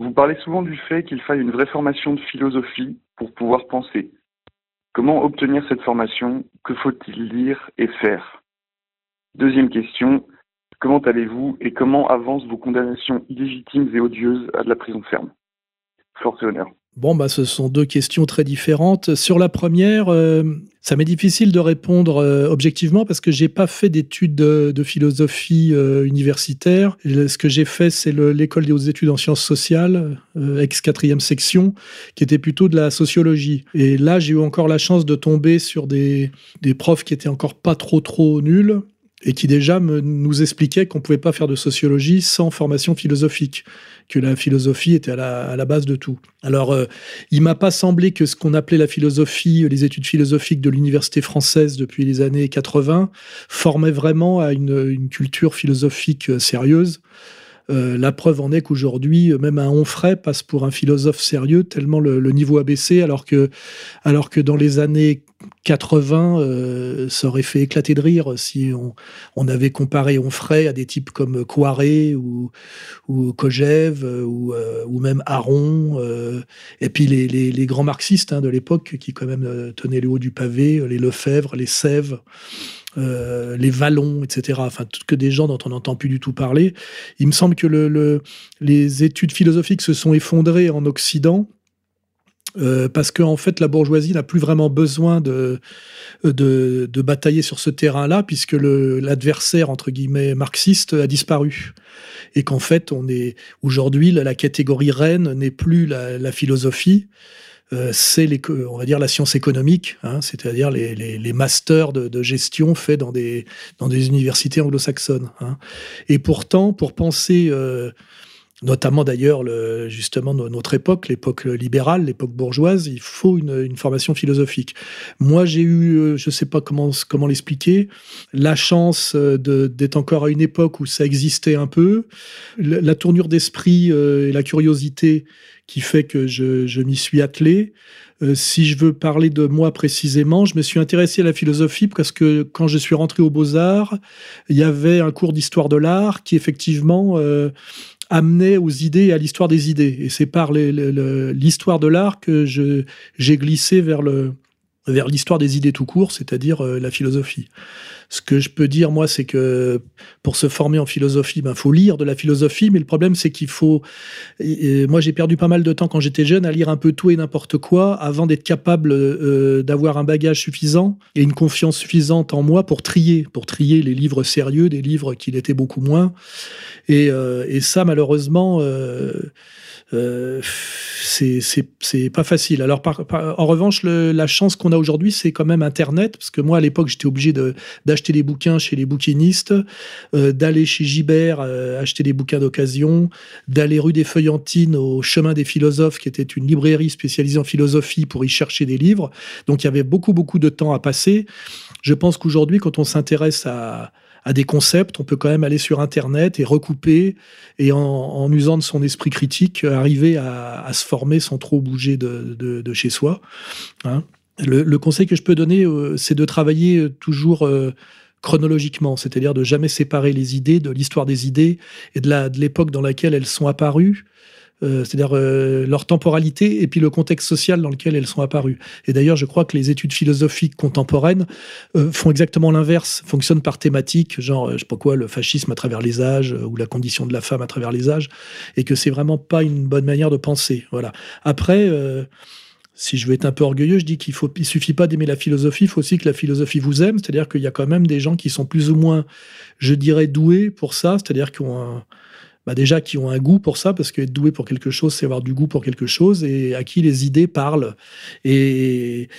Vous parlez souvent du fait qu'il faille une vraie formation de philosophie pour pouvoir penser. Comment obtenir cette formation? Que faut-il lire et faire? Deuxième question. Comment allez-vous et comment avancent vos condamnations illégitimes et odieuses à de la prison ferme? Force et honneur. Bon, bah, ce sont deux questions très différentes. Sur la première, euh, ça m'est difficile de répondre euh, objectivement parce que j'ai pas fait d'études de, philosophie euh, universitaire. Ce que j'ai fait, c'est l'école des hautes études en sciences sociales, ex quatrième section, qui était plutôt de la sociologie. Et là, j'ai eu encore la chance de tomber sur des, des profs qui étaient encore pas trop trop nuls et qui déjà me, nous expliquait qu'on pouvait pas faire de sociologie sans formation philosophique, que la philosophie était à la, à la base de tout. Alors, euh, il m'a pas semblé que ce qu'on appelait la philosophie, les études philosophiques de l'université française depuis les années 80, formait vraiment à une, une culture philosophique euh, sérieuse. Euh, la preuve en est qu'aujourd'hui, même un Onfray passe pour un philosophe sérieux, tellement le, le, niveau a baissé, alors que, alors que dans les années 80, euh, ça aurait fait éclater de rire si on, on avait comparé Onfray à des types comme Coiré ou, ou Kojève ou, euh, ou même Aron, euh, et puis les, les, les grands marxistes hein, de l'époque qui quand même euh, tenaient le haut du pavé, les Lefebvre, les Sèvres. Euh, les Vallons, etc. Enfin, que des gens dont on n'entend plus du tout parler. Il me semble que le, le, les études philosophiques se sont effondrées en Occident. Euh, parce qu'en en fait, la bourgeoisie n'a plus vraiment besoin de, de, de batailler sur ce terrain-là, puisque l'adversaire, entre guillemets, marxiste a disparu. Et qu'en fait, on est aujourd'hui, la, la catégorie reine n'est plus la, la philosophie, euh, c'est on va dire la science économique, hein, c'est-à-dire les, les, les, masters de, de, gestion faits dans des, dans des universités anglo-saxonnes. Hein. Et pourtant, pour penser, euh, notamment d'ailleurs le, justement notre époque, l'époque libérale, l'époque bourgeoise, il faut une, une formation philosophique. Moi, j'ai eu, euh, je sais pas comment comment l'expliquer, la chance d'être encore à une époque où ça existait un peu, la, la tournure d'esprit euh, et la curiosité qui fait que je, je m'y suis attelé. Euh, si je veux parler de moi précisément, je me suis intéressé à la philosophie parce que quand je suis rentré aux Beaux-Arts, il y avait un cours d'histoire de l'art qui effectivement euh, amenait aux idées et à l'histoire des idées. Et c'est par l'histoire de l'art que j'ai glissé vers vers l'histoire des idées tout court, c'est-à-dire euh, la philosophie. Ce que je peux dire, moi, c'est que pour se former en philosophie, ben, faut lire de la philosophie, mais le problème, c'est qu'il faut. Moi, j'ai perdu pas mal de temps quand j'étais jeune à lire un peu tout et n'importe quoi avant d'être capable euh, d'avoir un bagage suffisant et une confiance suffisante en moi pour trier, pour trier les livres sérieux des livres qui l'étaient beaucoup moins. Et, euh, ça, malheureusement. Euh, euh, c'est pas facile. Alors, en revanche, la chance qu'on a aujourd'hui, c'est quand même Internet, parce que moi, à l'époque, j'étais obligé d'acheter des bouquins chez les bouquinistes, euh, d'aller chez Gibert euh, acheter des bouquins d'occasion, d'aller rue des Feuillantines au Chemin des Philosophes, qui était une librairie spécialisée en philosophie pour y chercher des livres. Donc, il y avait beaucoup, beaucoup de temps à passer. Je pense qu'aujourd'hui, quand on s'intéresse à à des concepts, on peut quand même aller sur Internet et recouper et en, en usant de son esprit critique, arriver à, se former sans trop bouger de, de, de chez soi. Hein. Le, le, conseil que je peux donner, euh, c'est de travailler toujours euh, chronologiquement, c'est-à-dire de jamais séparer les idées de l'histoire des idées et de l'époque dans laquelle elles sont apparues euh, c'est-à-dire euh, leur temporalité et puis le contexte social dans lequel elles sont apparues. Et d'ailleurs, je crois que les études philosophiques contemporaines euh, font exactement l'inverse, fonctionnent par thématique, genre, euh, je sais pas quoi, le fascisme à travers les âges ou la condition de la femme à travers les âges, et que c'est vraiment pas une bonne manière de penser. Voilà. Après. Si je veux être un peu orgueilleux, je dis qu'il faut, il suffit pas d'aimer la philosophie, il faut aussi que la philosophie vous aime. C'est-à-dire qu'il y a quand même des gens qui sont plus ou moins, je dirais, doués pour ça. C'est-à-dire qu'ils ont un, bah déjà qui ont un goût pour ça, parce qu'être doué pour quelque chose, c'est avoir du goût pour quelque chose, et à qui les idées parlent. Et,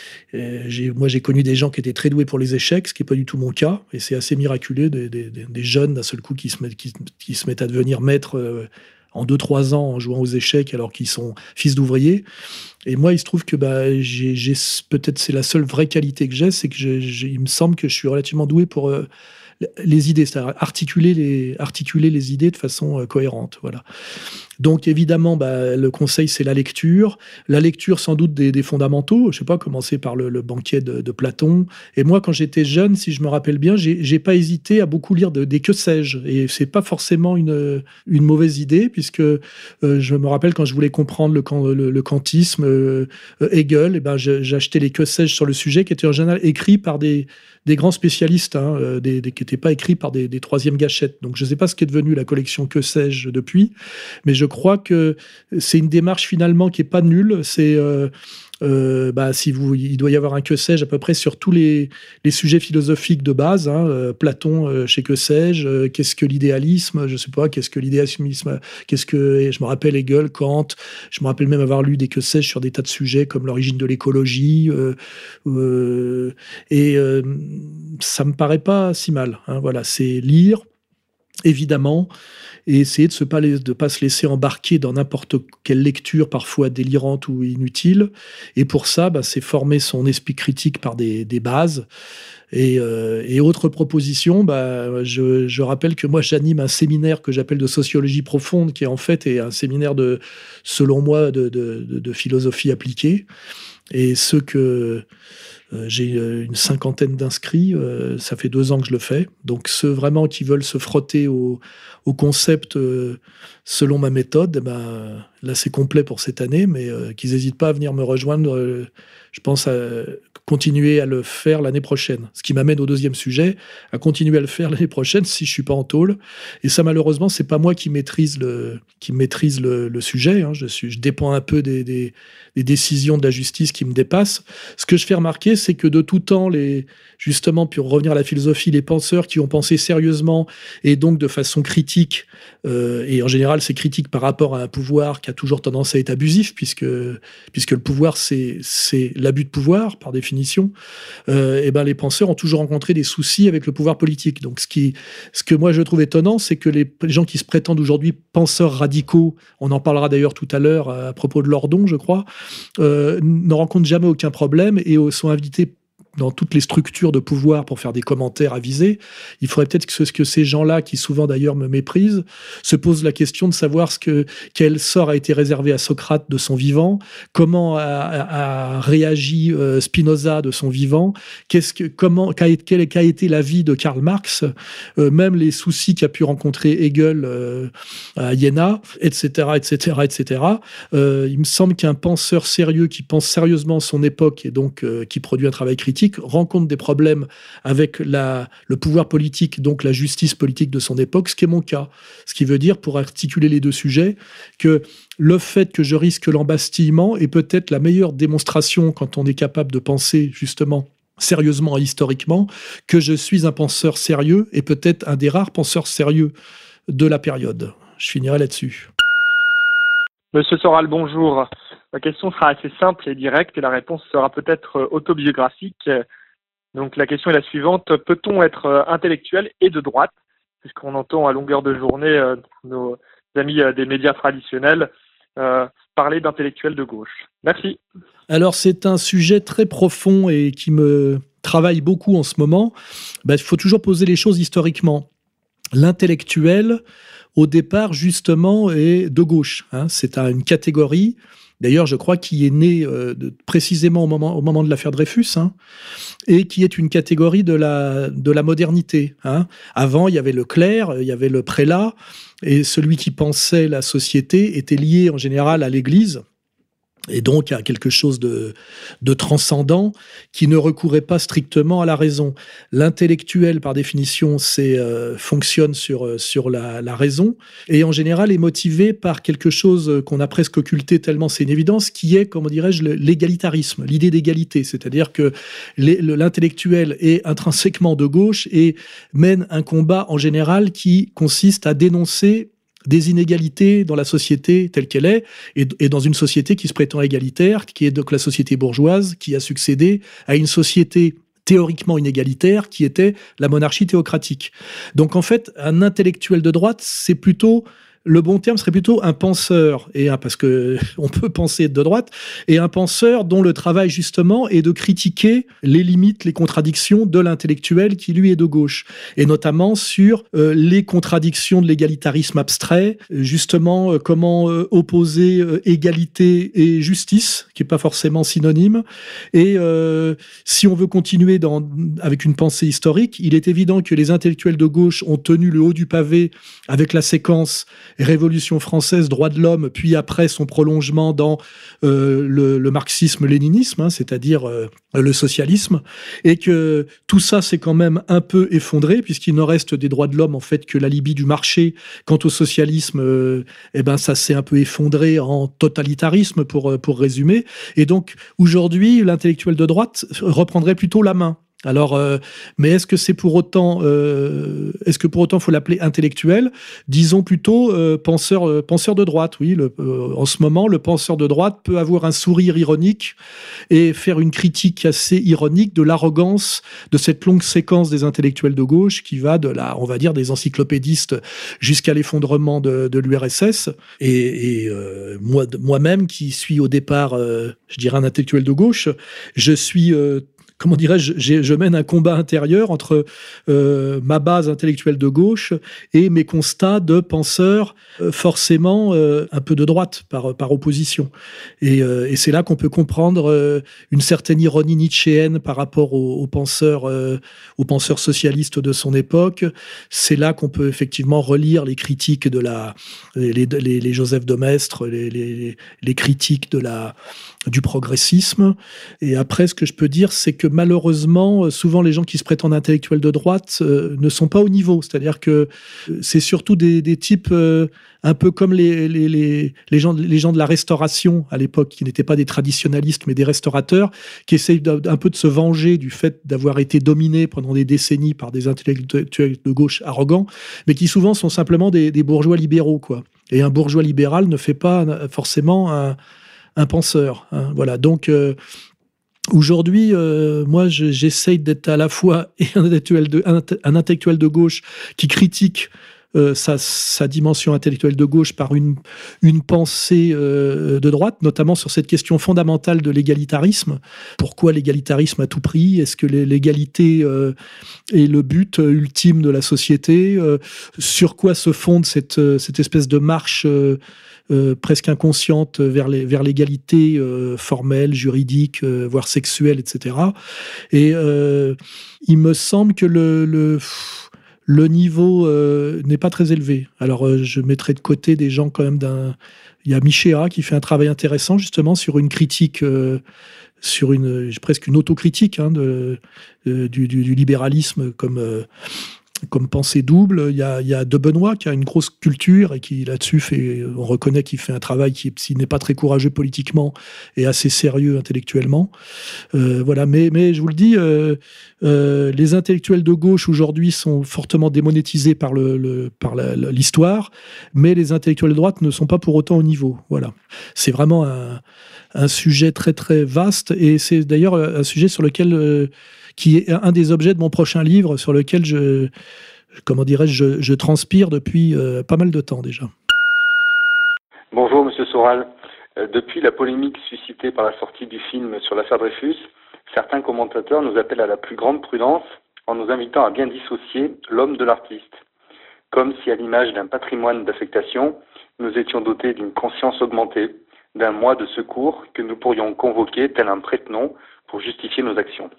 moi, j'ai connu des gens qui étaient très doués pour les échecs, ce qui n'est pas du tout mon cas, et c'est assez miraculeux, des, jeunes d'un seul coup qui se, mettent, qui, qui, se mettent à devenir maîtres. Euh, en 2-3 ans en jouant aux échecs alors qu'ils sont fils d'ouvriers. Et moi, il se trouve que bah, j'ai, peut-être c'est la seule vraie qualité que j'ai, c'est que il me semble que je suis relativement doué pour euh, les idées, c'est-à-dire articuler les, articuler les idées de façon euh, cohérente. Voilà. Donc évidemment, bah, le conseil, c'est la lecture. La lecture, sans doute, des, fondamentaux. Je sais pas, commencer par le, banquet de, Platon. Et moi, quand j'étais jeune, si je me rappelle bien, j'ai pas hésité à beaucoup lire des que sais-je. Et c'est pas forcément une, mauvaise idée, puisque euh, je me rappelle quand je voulais comprendre le, le, kantisme, euh, Hegel, et ben j'achetais les que sais-je sur le sujet, qui étaient en général écrits par des, grands spécialistes, hein, euh, qui n'étaient pas écrits par des, troisièmes gâchettes. Donc je ne sais pas ce qui est devenu la collection Que sais-je depuis, mais je crois que c'est une démarche finalement qui est pas nulle. C'est euh, euh, bah, si vous, il doit y avoir un que sais-je à peu près sur tous les, sujets philosophiques de base. Hein, euh, Platon euh, chez que sais-je, qu'est-ce que l'idéalisme, je sais pas, qu'est-ce que l'idéalisme, qu'est-ce que, je me rappelle Hegel, Kant, je me rappelle même avoir lu des que sais-je sur des tas de sujets comme l'origine de l'écologie, et ça me paraît pas si mal. Hein, voilà, c'est lire, évidemment, et essayer de ne pas, se laisser embarquer dans n'importe quelle lecture, parfois délirante ou inutile. Et pour ça, bah, c'est former son esprit critique par des, bases. Et, euh, et, autre proposition, bah, je, rappelle que moi j'anime un séminaire que j'appelle de sociologie profonde, qui en fait est un séminaire de, selon moi, de, de philosophie appliquée. Et ce que j'ai euh, une cinquantaine d'inscrits, euh, ça fait deux ans que je le fais. Donc ceux vraiment qui veulent se frotter au, concept selon ma méthode, eh ben, là c'est complet pour cette année, mais qu'ils n'hésitent pas à venir me rejoindre. je pense à continuer à le faire l'année prochaine. Ce qui m'amène au deuxième sujet, à continuer à le faire l'année prochaine si je suis pas en tôle. Et ça, malheureusement, c'est pas moi qui maîtrise le, qui maîtrise le, sujet. Hein. Je, suis, je dépends un peu des, des, décisions de la justice qui me dépassent. Ce que je fais remarquer, c'est que de tout temps, les, justement, pour revenir à la philosophie, les penseurs qui ont pensé sérieusement et donc de façon critique, euh, et en général, c'est critique par rapport à un pouvoir qui a toujours tendance à être abusif, puisque, puisque le pouvoir, c'est l'abus de pouvoir, par définition, euh, et ben les penseurs ont toujours rencontré des soucis avec le pouvoir politique. Donc, ce, qui, ce que moi je trouve étonnant, c'est que les, gens qui se prétendent aujourd'hui penseurs radicaux, on en parlera d'ailleurs tout à l'heure à propos de Lordon, je crois, euh, ne rencontrent jamais aucun problème et sont invités responsabilité dans toutes les structures de pouvoir pour faire des commentaires avisés, il faudrait peut-être que, ce, que ces gens-là, qui souvent d'ailleurs me méprisent, se posent la question de savoir ce que, quel sort a été réservé à Socrate de son vivant, comment a, réagi euh, Spinoza de son vivant, qu'est-ce que, comment, qu'a, été la vie de Karl Marx, euh, même les soucis qu'a pu rencontrer Hegel euh, à Iéna, etc., etc., etc. il me semble qu'un penseur sérieux qui pense sérieusement son époque et donc qui produit un travail critique rencontre des problèmes avec le pouvoir politique, donc la justice politique de son époque, ce qui est mon cas. Ce qui veut dire, pour articuler les deux sujets, que le fait que je risque l'embastillement est peut-être la meilleure démonstration, quand on est capable de penser justement sérieusement et historiquement, que je suis un penseur sérieux et peut-être un des rares penseurs sérieux de la période. Je finirai là-dessus. Monsieur Soral, bonjour. Ma question sera assez simple et directe et la réponse sera peut-être euh, autobiographique. Donc la question est la suivante. Peut-on être euh, intellectuel et de droite? Puisqu'on entend à longueur de journée euh, nos amis des médias traditionnels parler d'intellectuels de gauche. Merci. Alors c'est un sujet très profond et qui me travaille beaucoup en ce moment. Ben, il faut toujours poser les choses historiquement. L'intellectuel, au départ, justement, est de gauche. Hein. C'est une catégorie D'ailleurs, je crois qu'il est né euh, précisément au moment, au moment de l'affaire Dreyfus, hein, et qui est une catégorie de la, de la modernité. Hein. Avant, il y avait le clerc, il y avait le prélat, et celui qui pensait la société était lié en général à l'Église et donc à quelque chose de, transcendant qui ne recourait pas strictement à la raison. L'intellectuel, par définition, euh, fonctionne sur euh, sur la, la, raison et en général est motivé par quelque chose qu'on a presque occulté tellement c'est une évidence, qui est, comment dirais-je, l'égalitarisme, l'idée d'égalité, c'est-à-dire que l'intellectuel est intrinsèquement de gauche et mène un combat en général qui consiste à dénoncer des inégalités dans la société telle qu'elle est, et, dans une société qui se prétend égalitaire, qui est donc la société bourgeoise, qui a succédé à une société théoriquement inégalitaire, qui était la monarchie théocratique. Donc en fait, un intellectuel de droite, c'est plutôt le bon terme serait plutôt un penseur, et un, parce que on peut penser de droite, et un penseur dont le travail justement est de critiquer les limites, les contradictions de l'intellectuel qui lui est de gauche, et notamment sur euh, les contradictions de l'égalitarisme abstrait, justement euh, comment euh, opposer égalité et justice, qui est pas forcément synonyme, et si on veut continuer dans, avec une pensée historique, il est évident que les intellectuels de gauche ont tenu le haut du pavé avec la séquence Révolution française, droits de l'homme, puis après son prolongement dans euh, le, marxisme-léninisme, hein, c'est-à-dire euh, le socialisme, et que tout ça s'est quand même un peu effondré puisqu'il ne reste des droits de l'homme en fait que la du marché. Quant au socialisme, euh, eh ben ça s'est un peu effondré en totalitarisme pour pour résumer. Et donc aujourd'hui, l'intellectuel de droite reprendrait plutôt la main. Alors, euh, mais est-ce que c'est pour autant, euh, est-ce que pour autant faut l'appeler intellectuel? Disons plutôt euh, penseur, penseur de droite. Oui, en ce moment, le penseur de droite peut avoir un sourire ironique et faire une critique assez ironique de l'arrogance de cette longue séquence des intellectuels de gauche qui va de la, on va dire, des encyclopédistes jusqu'à l'effondrement de, l'URSS. Et, moi, moi-même, qui suis au départ, je dirais un intellectuel de gauche, je suis comment dirais-je, je mène un combat intérieur entre euh, ma base intellectuelle de gauche et mes constats de penseurs euh, forcément euh, un peu de droite par, par opposition. Et, et c'est là qu'on peut comprendre une certaine ironie nietzschéenne par rapport aux, penseurs, aux penseurs socialistes de son époque. C'est là qu'on peut effectivement relire les critiques de la, les, les, les Joseph de Maistre, les, les, les critiques de la, du progressisme. Et après, ce que je peux dire, c'est que malheureusement, euh, souvent les gens qui se prétendent intellectuels de droite euh, ne sont pas au niveau. C'est-à-dire que euh, c'est surtout des, types un peu comme les, les, les, gens, les gens de la restauration à l'époque, qui n'étaient pas des traditionalistes, mais des restaurateurs, qui essayent un peu de se venger du fait d'avoir été dominés pendant des décennies par des intellectuels de gauche arrogants, mais qui souvent sont simplement des, des bourgeois libéraux. quoi. Et un bourgeois libéral ne fait pas forcément un un penseur. Hein, voilà. Donc euh, aujourd'hui, euh, moi, j'essaye d'être à la fois un intellectuel de, un, intellectuel de gauche qui critique euh, sa, dimension intellectuelle de gauche par une, pensée de droite, notamment sur cette question fondamentale de l'égalitarisme. Pourquoi l'égalitarisme à tout prix? Est-ce que l'égalité est le but ultime de la société? Sur quoi se fonde cette espèce de marche euh, presque inconsciente vers vers l'égalité euh, formelle, juridique, euh, voire sexuelle, etc. Et il me semble que le, le, le niveau n'est pas très élevé. Alors je mettrai de côté des gens quand même d'un... Il y a Michéa qui fait un travail intéressant justement sur une critique sur une presque une autocritique hein, de, du, du, libéralisme comme comme pensée double. Il y, a, y a De Benoît qui a une grosse culture et qui là-dessus fait, on reconnaît qu'il fait un travail qui, s'il n'est pas très courageux politiquement, est assez sérieux intellectuellement. Euh, voilà, mais, mais je vous le dis, euh, euh, les intellectuels de gauche aujourd'hui sont fortement démonétisés par le, par l'histoire, mais les intellectuels de droite ne sont pas pour autant au niveau. Voilà, c'est vraiment un, un sujet très très vaste et c'est d'ailleurs un sujet sur lequel qui est un des objets de mon prochain livre sur lequel je, comment dirais-je, je, transpire depuis euh, pas mal de temps déjà. Bonjour Monsieur Soral. Euh, depuis la polémique suscitée par la sortie du film sur l'affaire Dreyfus, certains commentateurs nous appellent à la plus grande prudence en nous invitant à bien dissocier l'homme de l'artiste. Comme si à l'image d'un patrimoine d'affectation, nous étions dotés d'une conscience augmentée, d'un moi de secours que nous pourrions convoquer tel un prête-nom pour justifier nos actions.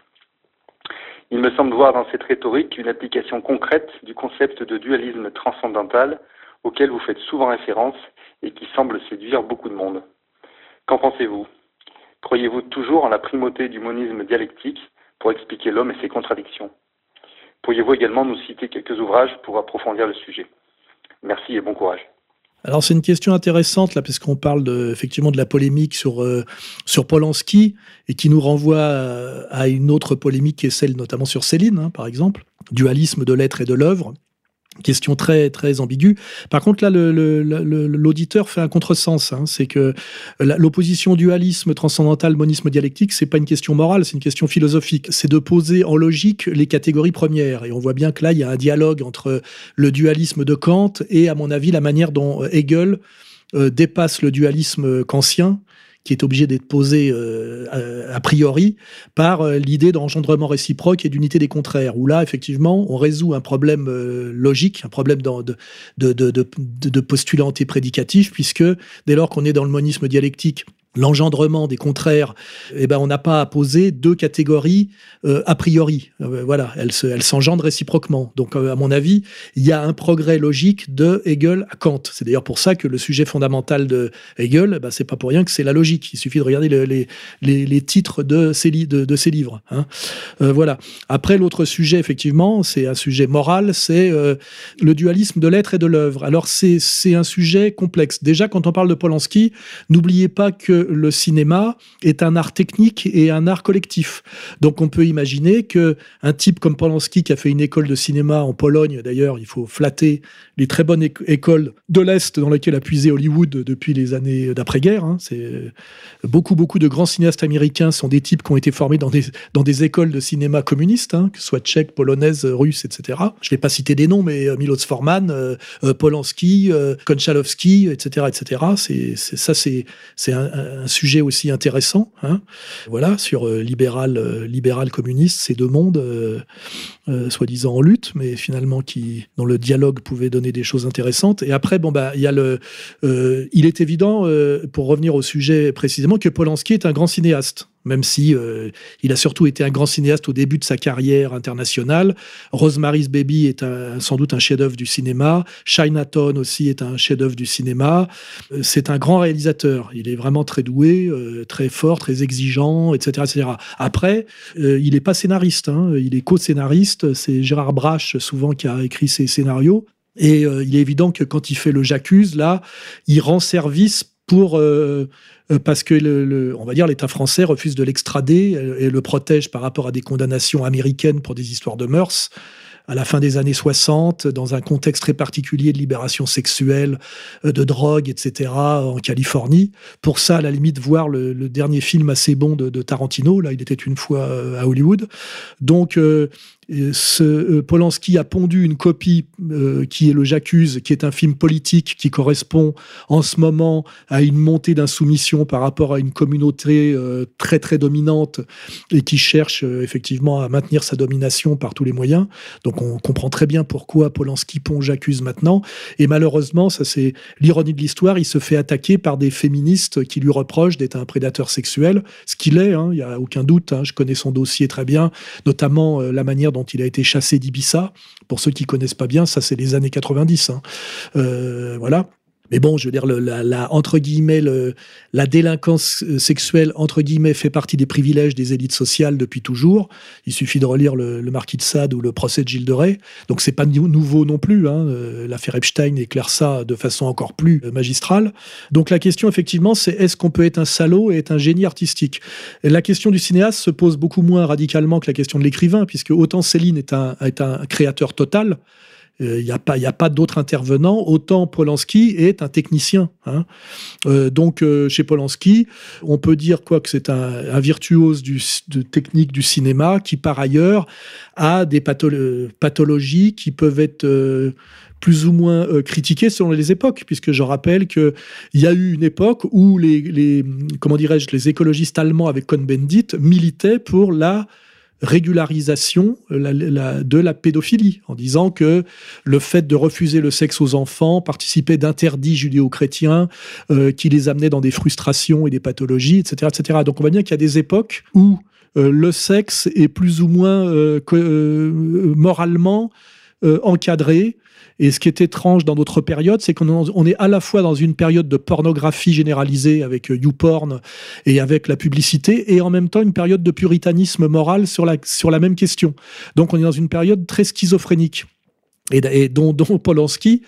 Il me semble voir dans cette rhétorique une application concrète du concept de dualisme transcendantal auquel vous faites souvent référence et qui semble séduire beaucoup de monde. Qu'en pensez-vous? Croyez-vous toujours en la primauté du monisme dialectique pour expliquer l'homme et ses contradictions? Pourriez-vous également nous citer quelques ouvrages pour approfondir le sujet? Merci et bon courage. Alors c'est une question intéressante là, parce qu'on parle de, effectivement de la polémique sur euh, sur Polanski et qui nous renvoie à, une autre polémique qui est celle notamment sur Céline, hein, par exemple, dualisme de l'être et de l'œuvre. Question très très ambiguë. Par contre, là, l'auditeur fait un contresens. Hein. c'est que l'opposition dualisme transcendantal, monisme dialectique, c'est pas une question morale, c'est une question philosophique. C'est de poser en logique les catégories premières. Et on voit bien que là, il y a un dialogue entre le dualisme de Kant et, à mon avis, la manière dont Hegel euh, dépasse le dualisme kantien qui est obligé d'être posé euh, a priori par euh, l'idée d'engendrement réciproque et d'unité des contraires, où là, effectivement, on résout un problème euh, logique, un problème de, de, de, puisque dès lors qu'on est dans le monisme dialectique l'engendrement des contraires, eh ben on n'a pas à poser deux catégories euh, a priori. Euh, voilà, elles s'engendrent réciproquement. Donc, euh, à mon avis, il y a un progrès logique de Hegel à Kant. C'est d'ailleurs pour ça que le sujet fondamental de Hegel, ben, c'est pas pour rien que c'est la logique. Il suffit de regarder les, les, les, titres de ces livres. Hein. voilà. Après, l'autre sujet, effectivement, c'est un sujet moral, c'est le dualisme de l'être et de l'œuvre. Alors, c'est un sujet complexe. Déjà, quand on parle de Polanski, n'oubliez pas que le cinéma est un art technique et un art collectif. Donc on peut imaginer que un type comme Polanski qui a fait une école de cinéma en Pologne, d'ailleurs, il faut flatter les très bonnes écoles de l'Est dans lesquelles a puisé Hollywood depuis les années d'après-guerre. Hein. C'est beaucoup, beaucoup de grands cinéastes américains sont des types qui ont été formés dans des, écoles de cinéma communistes, hein, que ce soit tchèques, polonaises, russes, etc. Je ne vais pas citer des noms, mais euh, Milos Forman, euh, euh, Polanski, Konchalovsky, etc., etc. Ça, c'est un, sujet aussi intéressant. Hein. Voilà, sur libéral, libéral communiste, ces deux mondes, soi-disant en lutte, mais finalement qui, dans le dialogue, pouvaient donner des choses intéressantes. Et après, bon, bah, il est évident, pour revenir au sujet précisément, que Polanski est un grand cinéaste même si euh, il a surtout été un grand cinéaste au début de sa carrière internationale. Rosemary's Baby est sans doute un chef-d'œuvre du cinéma. Chinatown aussi est un chef-d'œuvre du cinéma. Euh, c'est un grand réalisateur. Il est vraiment très doué, euh, très fort, très exigeant, etc., etc. Après, il n'est pas scénariste. Hein. Il est co-scénariste. C'est Gérard Brache souvent qui a écrit ses scénarios. Et il est évident que quand il fait le J'accuse, là, il rend service pour parce que le, on va dire l'État français refuse de l'extrader et le protège par rapport à des condamnations américaines pour des histoires de mœurs à la fin des années 60, dans un contexte très particulier de libération sexuelle, euh, de drogue, etc., en Californie. Pour ça, à la limite, voir le, dernier film assez bon de, Tarantino, là, il était une fois euh, à Hollywood. Donc, euh, Polanski a pondu une copie euh, qui est le J'accuse, qui est un film politique qui correspond en ce moment à une montée d'insoumission par rapport à une communauté euh, très très dominante et qui cherche effectivement à maintenir sa domination par tous les moyens. Donc on comprend très bien pourquoi Polanski pond J'accuse maintenant. Et malheureusement, ça c'est l'ironie de l'histoire, il se fait attaquer par des féministes qui lui reprochent d'être un prédateur sexuel, ce qu'il est, hein, il n'y a aucun doute. Hein, je connais son dossier très bien, notamment la manière dont il a été chassé d'Ibiza. Pour ceux qui connaissent pas bien, ça c'est les années 90. Hein. Euh, voilà. Mais bon, je veux dire, la, entre guillemets, la délinquance euh, sexuelle, entre guillemets, fait partie des privilèges des élites sociales depuis toujours. Il suffit de relire le, Marquis de Sade ou le procès de Gilles de Rais. Donc c'est pas nouveau non plus. Hein. Euh, l'affaire Epstein éclaire ça de façon encore plus euh, magistrale. Donc la question, effectivement, c'est est-ce qu'on peut être un salaud et être un génie artistique? La question du cinéaste se pose beaucoup moins radicalement que la question de l'écrivain, puisque autant Céline est un, est un créateur total, il euh, n'y a pas, y a pas d'autres intervenants. Autant Polanski est un technicien. Hein. Euh, donc, euh, chez Polanski, on peut dire quoi que c'est un, virtuose de technique du cinéma qui, par ailleurs, a des pathologies qui peuvent être plus ou moins critiquées selon les époques, puisque je rappelle qu'il y a eu une époque où les, comment les écologistes allemands avec Cohn-Bendit militaient pour la régularisation de la pédophilie, en disant que le fait de refuser le sexe aux enfants participait d'interdits judéo-chrétiens euh, qui les amenaient dans des frustrations et des pathologies, etc. etc. Donc on va dire qu'il y a des époques où euh, le sexe est plus ou moins euh, moralement encadré et ce qui est étrange dans d'autres périodes, c'est qu'on est à la fois dans une période de pornographie généralisée avec euh, YouPorn et avec la publicité, et en même temps une période de puritanisme moral sur la, sur la même question. Donc on est dans une période très schizophrénique. Et, dont, dont, Polanski,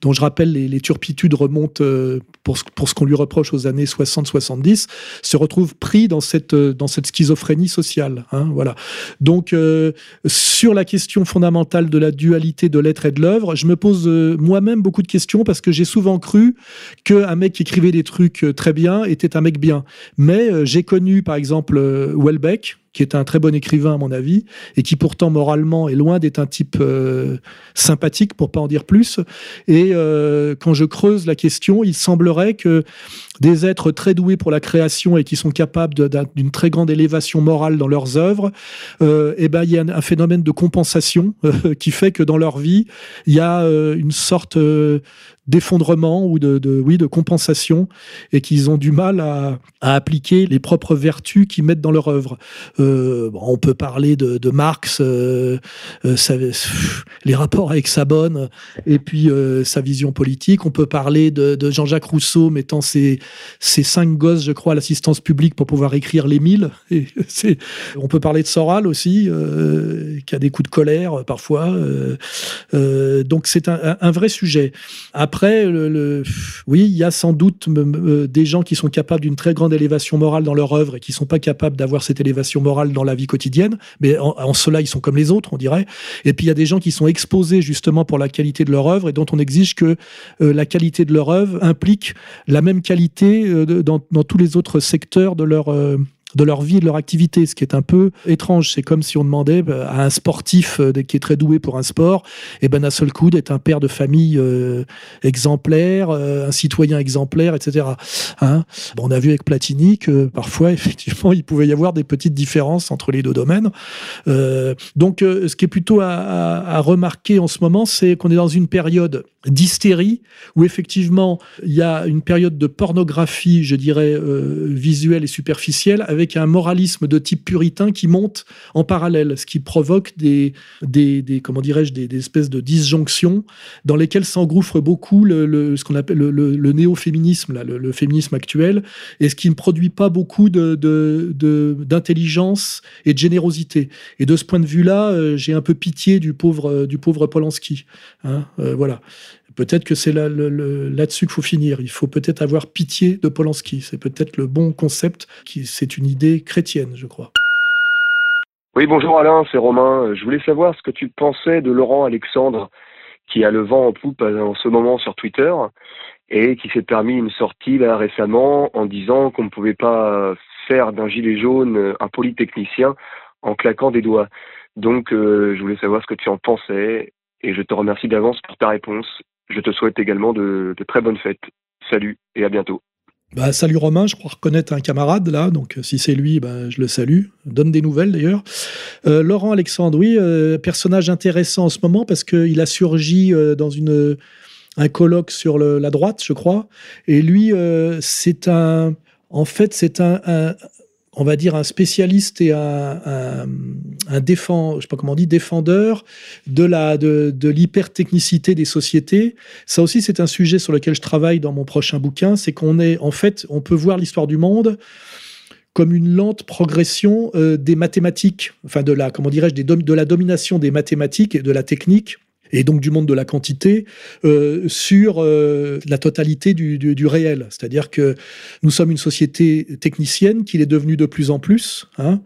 dont je rappelle les, turpitudes remontent euh, pour, ce qu'on lui reproche aux années 60-70, se retrouve pris dans cette, euh, dans cette schizophrénie sociale. Hein, voilà. Donc, euh, sur la question fondamentale de la dualité de l'être et de l'œuvre, je me pose moi-même beaucoup de questions parce que j'ai souvent cru qu'un mec qui écrivait des trucs très bien était un mec bien. Mais j'ai connu, par exemple, Welbeck, qui est un très bon écrivain à mon avis, et qui pourtant moralement est loin d'être un type euh, sympathique, pour pas en dire plus. Et euh, quand je creuse la question, il semblerait que des êtres très doués pour la création et qui sont capables d'une très grande élévation morale dans leurs œuvres, euh, eh ben il y a un, phénomène de compensation euh, qui fait que dans leur vie il y a une sorte d'effondrement ou de, oui de compensation et qu'ils ont du mal à, appliquer les propres vertus qu'ils mettent dans leur œuvre. on peut parler de, Marx, les rapports avec sa bonne et puis sa vision politique. On peut parler de, Jean-Jacques Rousseau mettant ses, cinq gosses, je crois, à l'assistance publique pour pouvoir écrire les mille. On peut parler de Soral aussi, euh, qui a des coups de colère euh, parfois. Euh, donc c'est un, vrai sujet. Après, le, oui, il y a sans doute des gens qui sont capables d'une très grande élévation morale dans leur œuvre et qui sont pas capables d'avoir cette élévation morale dans la vie quotidienne. Mais en, cela, ils sont comme les autres, on dirait. Et puis il y a des gens qui sont exposés justement pour la qualité de leur œuvre et dont on exige que la qualité de leur œuvre implique la même qualité euh, dans, tous les autres secteurs de leur, euh, de leur vie de leur activité, ce qui est un peu étrange. C'est comme si on demandait bah, à un sportif euh, qui est très doué pour un sport, et ben d'un seul coup d'être un père de famille euh, exemplaire, euh, un citoyen exemplaire, etc. Hein? On a vu avec Platini que parfois, effectivement, il pouvait y avoir des petites différences entre les deux domaines. donc, ce qui est plutôt à, remarquer en ce moment, c'est qu'on est dans une période d'hystérie où effectivement il y a une période de pornographie, je dirais, visuelle et superficielle, avec un moralisme de type puritain qui monte en parallèle, ce qui provoque des, des, comment dirais-je, des, espèces de disjonctions dans lesquelles s'engouffre beaucoup le, ce qu'on appelle le, néo-féminisme, le, féminisme actuel, et ce qui ne produit pas beaucoup d'intelligence de, et de générosité. Et de ce point de vue-là, euh, j'ai un peu pitié du pauvre, du pauvre Polanski. Hein, euh, voilà. Peut-être que c'est là-dessus qu'il faut finir. Il faut peut-être avoir pitié de Polanski. C'est peut-être le bon concept. C'est une idée chrétienne, je crois. Oui, bonjour Alain, c'est Romain. Je voulais savoir ce que tu pensais de Laurent Alexandre, qui a le vent en poupe en ce moment sur Twitter et qui s'est permis une sortie récemment en disant qu'on ne pouvait pas faire d'un gilet jaune un polytechnicien en claquant des doigts. Donc, euh, je voulais savoir ce que tu en pensais et je te remercie d'avance pour ta réponse je te souhaite également de, très bonnes fêtes. Salut et à bientôt. Bah, salut Romain, je crois reconnaître un camarade là, donc euh, si c'est lui, bah, je le salue. Donne des nouvelles d'ailleurs. Euh, Laurent Alexandre, oui, euh, personnage intéressant en ce moment parce qu'il a surgi dans un colloque sur la droite, je crois. Et lui, c'est un. En fait, c'est un, on va dire, un spécialiste et un, défend, je sais pas comment on dit, défendeur de la de, de l'hypertechnicité des sociétés. Ça aussi, c'est un sujet sur lequel je travaille dans mon prochain bouquin. C'est qu'on est, en fait, on peut voir l'histoire du monde comme une lente progression euh, des mathématiques, enfin de la, comment dirais-je, de la domination des mathématiques et de la technique et donc du monde de la quantité euh, sur euh, la totalité du, réel. C'est-à-dire que nous sommes une société technicienne qu'il est devenue de plus en plus. Hein,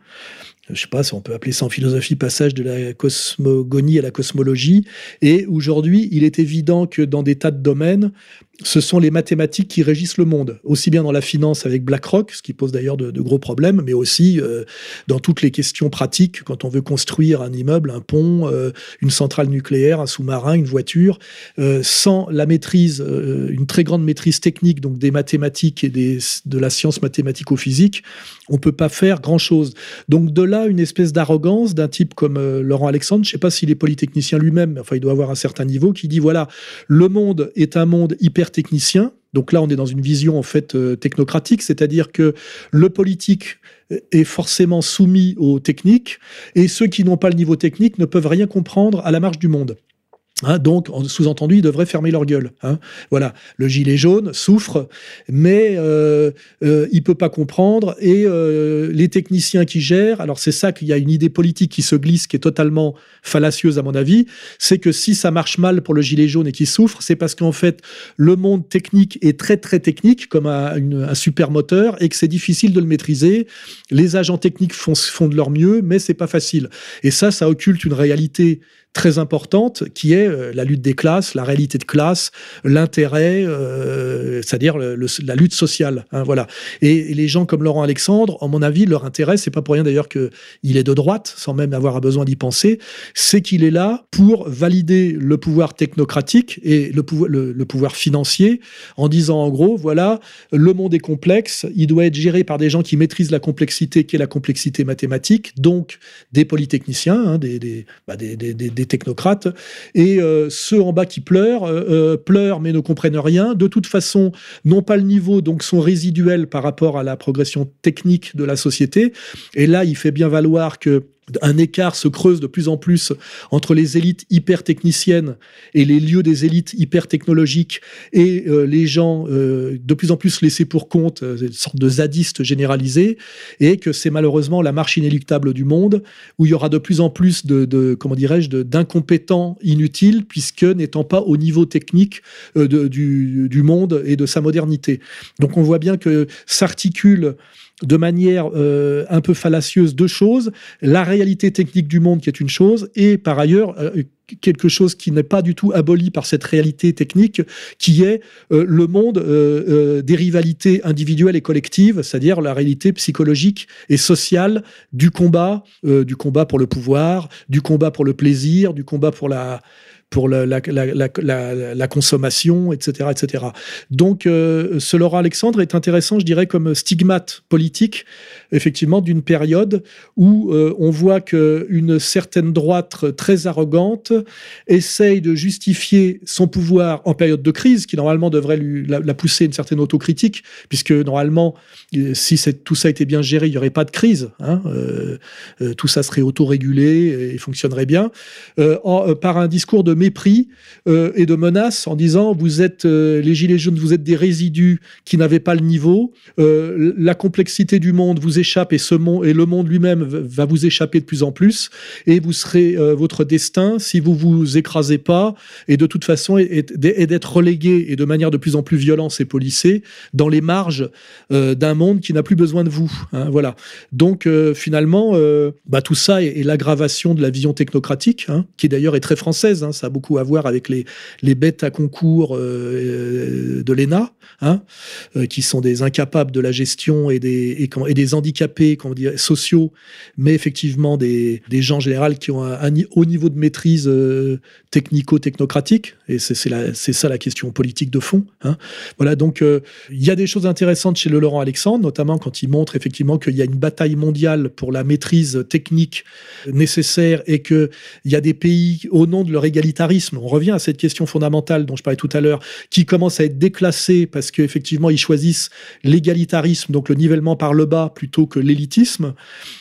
je sais pas si on peut appeler ça en philosophie passage de la cosmogonie à la cosmologie. Et aujourd'hui, il est évident que dans des tas de domaines, ce sont les mathématiques qui régissent le monde, aussi bien dans la finance avec BlackRock, ce qui pose d'ailleurs de, gros problèmes, mais aussi euh, dans toutes les questions pratiques, quand on veut construire un immeuble, un pont, euh, une centrale nucléaire, un sous-marin, une voiture, euh, sans la maîtrise, une très grande maîtrise technique, donc des mathématiques et de la science mathématico-physique, on peut pas faire grand-chose. Donc de là, une espèce d'arrogance d'un type comme Laurent Alexandre, je sais pas s'il est polytechnicien lui-même, mais enfin il doit avoir un certain niveau, qui dit voilà, le monde est un monde hyper technicien. Donc là, on est dans une vision en fait euh, technocratique, c'est-à-dire que le politique est forcément soumis aux techniques et ceux qui n'ont pas le niveau technique ne peuvent rien comprendre à la marge du monde. Hein, donc, sous-entendu, ils devraient fermer leur gueule. Hein. Voilà, le gilet jaune souffre, mais euh, euh, il peut pas comprendre. Et euh, les techniciens qui gèrent, alors c'est ça qu'il y a une idée politique qui se glisse, qui est totalement fallacieuse à mon avis, c'est que si ça marche mal pour le gilet jaune et qu'il souffre, c'est parce qu'en fait le monde technique est très très technique, comme un, super moteur, et que c'est difficile de le maîtriser. Les agents techniques font, font de leur mieux, mais c'est pas facile. Et ça, ça occulte une réalité très importante qui est euh, la lutte des classes, la réalité de classe, l'intérêt, euh, c'est-à-dire la lutte sociale. Hein, voilà. Et, les gens comme Laurent Alexandre, en mon avis, leur intérêt, c'est pas pour rien d'ailleurs qu'il est de droite, sans même avoir besoin d'y penser, c'est qu'il est là pour valider le pouvoir technocratique et le pouvoir, financier en disant en gros, voilà, le monde est complexe, il doit être géré par des gens qui maîtrisent la complexité qui est la complexité mathématique, donc des polytechniciens, hein, des, bah, technocrates, et euh, ceux en bas qui pleurent, euh, euh, pleurent mais ne comprennent rien, de toute façon n'ont pas le niveau, donc sont résiduels par rapport à la progression technique de la société. Et là, il fait bien valoir que un écart se creuse de plus en plus entre les élites hyper techniciennes et les lieux des élites hyper technologiques et euh, les gens euh, de plus en plus laissés pour compte, euh, une sorte de zadistes généralisés, et que c'est malheureusement la marche inéluctable du monde où il y aura de plus en plus de, comment dirais-je d'incompétents inutiles puisque n'étant pas au niveau technique du monde et de sa modernité. Donc on voit bien que s'articule de manière euh, un peu fallacieuse deux choses la réalité technique du monde qui est une chose et par ailleurs euh, quelque chose qui n'est pas du tout aboli par cette réalité technique qui est euh, le monde des rivalités individuelles et collectives c'est-à-dire la réalité psychologique et sociale du combat du combat pour le pouvoir du combat pour le plaisir du combat pour la pour la, consommation, etc. etc. Donc, euh, ce Laurent Alexandre est intéressant, je dirais, comme stigmate politique, effectivement, d'une période où euh, on voit qu'une certaine droite très arrogante essaye de justifier son pouvoir en période de crise, qui normalement devrait lui, la, pousser à une certaine autocritique, puisque normalement, si tout ça était bien géré, il n'y aurait pas de crise. Hein, euh, tout ça serait autorégulé et fonctionnerait bien. En, par un discours de mépris euh, et de menaces en disant vous êtes euh, les gilets jaunes, vous êtes des résidus qui n'avaient pas le niveau, euh, la complexité du monde vous échappe et ce monde et le monde lui-même va vous échapper de plus en plus et vous serez votre destin si vous vous écrasez pas et de toute façon et, d'être relégué et de manière de plus en plus violente et policée dans les marges d'un monde qui n'a plus besoin de vous. Hein, voilà. Donc finalement, bah, tout ça est, l'aggravation de la vision technocratique, hein, qui d'ailleurs est très française. Hein, ça beaucoup à voir avec les, les bêtes à concours euh, de l'ENA, hein, euh, qui sont des incapables de la gestion et des, et, des handicapés comment dire, sociaux, mais effectivement des, des gens en général qui ont un, haut niveau de maîtrise euh, technico-technocratique. Et c'est ça la question politique de fond. Hein. Voilà, donc il y a des choses intéressantes chez le Laurent Alexandre, notamment quand il montre effectivement qu'il y a une bataille mondiale pour la maîtrise technique nécessaire et qu'il y a des pays, au nom de leur égalité on revient à cette question fondamentale dont je parlais tout à l'heure, qui commence à être déclassée parce qu'effectivement, ils choisissent l'égalitarisme, donc le nivellement par le bas, plutôt que l'élitisme.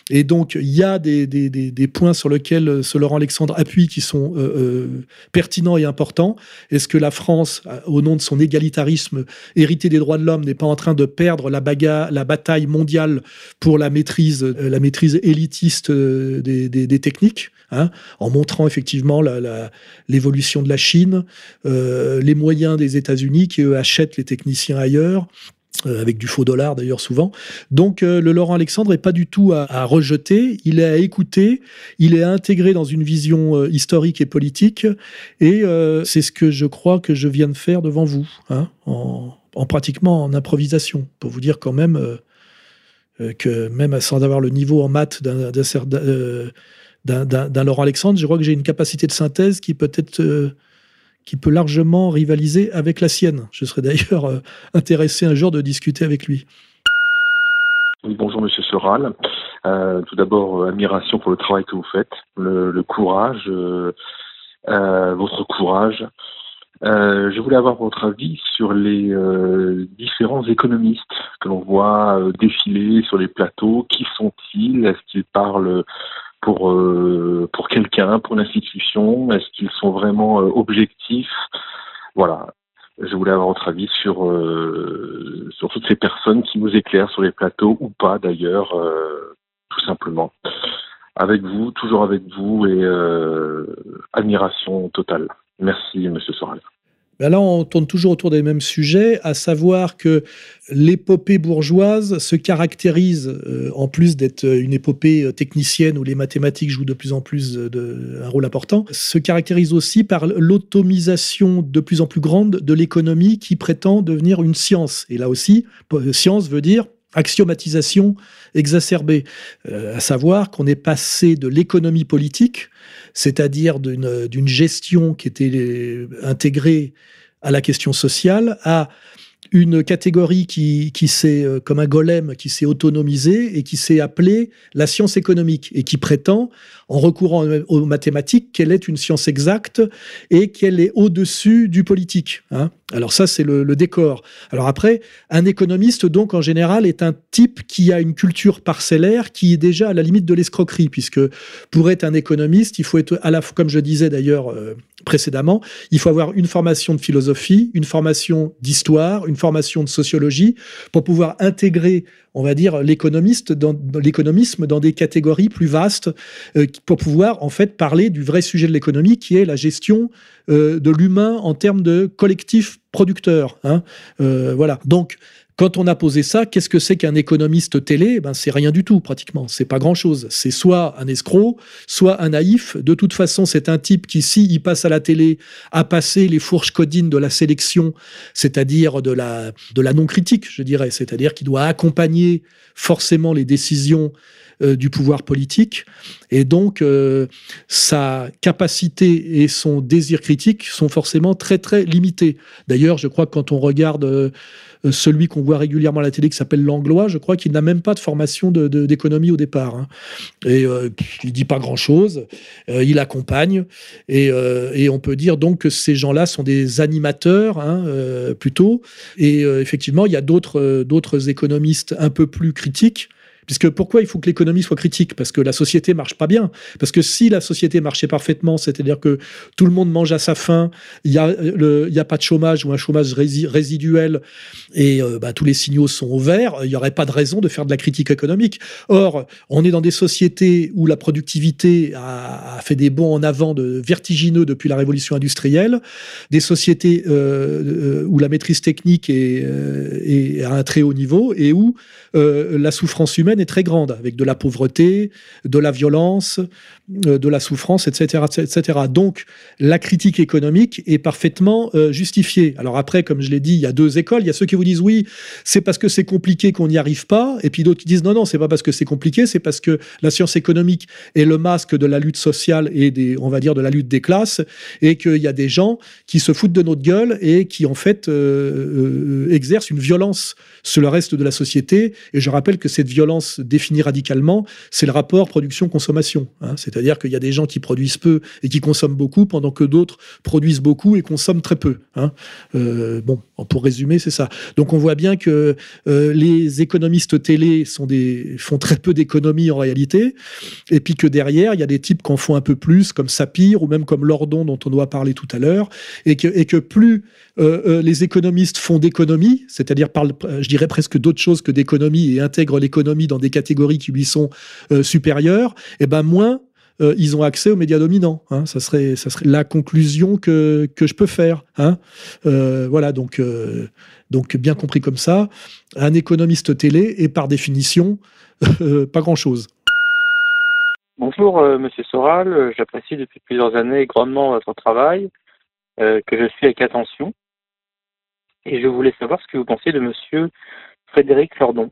Et donc, il y a des, points sur lesquels ce Laurent Alexandre appuie qui sont euh, euh, pertinents et importants. Est-ce que la France, au nom de son égalitarisme hérité des droits de l'homme, n'est pas en train de perdre la, bataille mondiale pour euh, la maîtrise élitiste des, techniques? Hein, en montrant effectivement l'évolution de la Chine, euh, les moyens des États-Unis qui eux achètent les techniciens ailleurs. Euh, avec du faux dollar d'ailleurs souvent. Donc euh, le Laurent Alexandre est pas du tout à, rejeter, il est à écouter, il est à intégrer dans une vision historique et politique, et c'est ce que je crois que je viens de faire devant vous, hein, en, pratiquement en improvisation, pour vous dire quand même que même sans avoir le niveau en maths d'un certain d'un Laurent Alexandre, je crois que j'ai une capacité de synthèse qui peut être euh, qui peut largement rivaliser avec la sienne. Je serais d'ailleurs euh, intéressé un jour de discuter avec lui. bonjour Monsieur Soral. Euh, tout d'abord, admiration pour le travail que vous faites, le, courage, votre courage. je voulais avoir votre avis sur les différents économistes que l'on voit défiler sur les plateaux. Qui sont-ils? Est-ce qu'ils parlent pour pour quelqu'un, pour l'institution? Est-ce qu'ils sont vraiment objectifs? Voilà. Je voulais avoir votre avis sur sur toutes ces personnes qui nous éclairent sur les plateaux ou pas d'ailleurs, tout simplement avec vous, toujours avec vous et euh, admiration totale. Merci, Monsieur Soral. Ben là, on tourne toujours autour des mêmes sujets, à savoir que l'épopée bourgeoise se caractérise, euh, en plus d'être une épopée technicienne où les mathématiques jouent de plus en plus un rôle important, se caractérise aussi par l'automisation de plus en plus grande de l'économie qui prétend devenir une science. Et là aussi, science veut dire axiomatisation exacerbée, euh, à savoir qu'on est passé de l'économie politique, c'est-à-dire d'une gestion qui était intégrée à la question sociale, à une catégorie qui, qui s'est, euh, comme un golem, qui s'est autonomisée et qui s'est appelée la science économique et qui prétend, en recourant aux mathématiques, qu'elle est une science exacte et qu'elle est au-dessus du politique. Hein? Alors ça, c'est le, décor. Alors après, un économiste, donc, en général, est un type qui a une culture parcellaire qui est déjà à la limite de l'escroquerie, puisque pour être un économiste, il faut être, à la, comme je disais d'ailleurs euh, précédemment, il faut avoir une formation de philosophie, une formation d'histoire, une formation de sociologie, pour pouvoir intégrer on va dire, l'économiste dans, l'économisme dans des catégories plus vastes euh, pour pouvoir en fait parler du vrai sujet de l'économie qui est la gestion euh, de l'humain en termes de collectif producteur. Hein. Euh, voilà. Donc quand on a posé ça, qu'est-ce que c'est qu'un économiste télé? Ben c'est rien du tout pratiquement. C'est pas grand-chose. C'est soit un escroc, soit un naïf. De toute façon, c'est un type qui, si il passe à la télé, a passé les fourches codines de la sélection, c'est-à-dire de la de la non critique, je dirais. C'est-à-dire qu'il doit accompagner forcément les décisions euh, du pouvoir politique. Et donc, euh, sa capacité et son désir critique sont forcément très, très limités. D'ailleurs, je crois que quand on regarde euh, celui qu'on voit régulièrement à la télé qui s'appelle Langlois, je crois qu'il n'a même pas de formation d'économie au départ. Hein. Et euh, il dit pas grand-chose, euh, il accompagne, et, on peut dire donc que ces gens-là sont des animateurs hein, plutôt. Et effectivement, il y a d'autres économistes un peu plus critiques Puisque pourquoi il faut que l'économie soit critique? Parce que la société marche pas bien. Parce que si la société marchait parfaitement, c'est-à-dire que tout le monde mange à sa faim, il n'y a, a pas de chômage ou un chômage résiduel et euh, bah, tous les signaux sont au vert, il n'y aurait pas de raison de faire de la critique économique. Or, on est dans des sociétés où la productivité a, fait des bonds en avant de vertigineux depuis la révolution industrielle, des sociétés euh, euh, où la maîtrise technique est, est, à un très haut niveau et où la souffrance humaine est très grande, avec de la pauvreté, de la violence, euh, de la souffrance, etc., etc. Donc, la critique économique est parfaitement euh, justifiée. Alors après, comme je l'ai dit, il y a deux écoles. Il y a ceux qui vous disent oui, c'est parce que c'est compliqué qu'on n'y arrive pas, et puis d'autres qui disent non, non, c'est pas parce que c'est compliqué, c'est parce que la science économique est le masque de la lutte sociale et des, on va dire, de la lutte des classes, et qu'il y a des gens qui se foutent de notre gueule et qui en fait euh, exercent une violence sur le reste de la société. Et je rappelle que cette violence définie radicalement, c'est le rapport production-consommation. Hein. C'est-à-dire qu'il y a des gens qui produisent peu et qui consomment beaucoup, pendant que d'autres produisent beaucoup et consomment très peu. Hein. Euh, bon, pour résumer, c'est ça. Donc on voit bien que euh, les économistes télé sont des, font très peu d'économies en réalité, et puis que derrière, il y a des types qui en font un peu plus, comme Sapir ou même comme Lordon, dont on doit parler tout à l'heure, et que, et que plus euh, les économistes font d'économie, c'est-à-dire parlent, je dirais presque d'autre chose que d'économie et intègrent l'économie dans des catégories qui lui sont supérieures, et ben moins euh, ils ont accès aux médias dominants. Hein. Ça, serait, ça serait la conclusion que, que je peux faire. Hein. Euh, voilà, donc, euh, donc bien compris comme ça, un économiste télé est par définition pas grand-chose. Bonjour, Monsieur Soral. J'apprécie depuis plusieurs années grandement votre travail, que je suis avec attention. Et je voulais savoir ce que vous pensez de Monsieur Frédéric Lordon.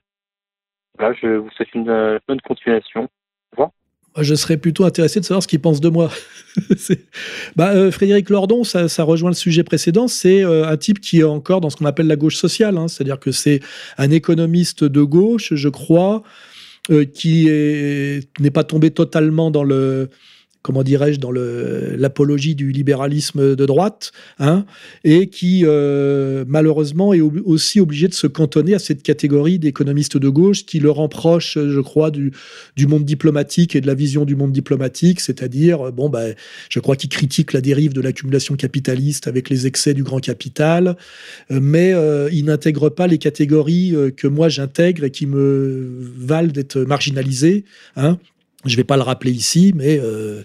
Voilà, je vous souhaite une bonne continuation. Au revoir je serais plutôt intéressé de savoir ce qu'il pense de moi. bah, euh, Frédéric Lordon, ça, rejoint le sujet précédent, c'est euh, un type qui est encore dans ce qu'on appelle la gauche sociale, hein. c'est-à-dire que c'est un économiste de gauche, je crois, euh, qui n'est pas tombé totalement dans le comment dirais-je, dans l'apologie du libéralisme de droite, hein, et qui euh, malheureusement est aussi obligé de se cantonner à cette catégorie d'économistes de gauche qui le rend proche, je crois, du, monde diplomatique et de la vision du monde diplomatique, c'est-à-dire, bon, bah, je crois qu'il critique la dérive de l'accumulation capitaliste avec les excès du grand capital, euh, mais euh, il n'intègre pas les catégories que moi j'intègre et qui me valent d'être marginalisées, hein, je ne vais pas le rappeler ici, mais euh,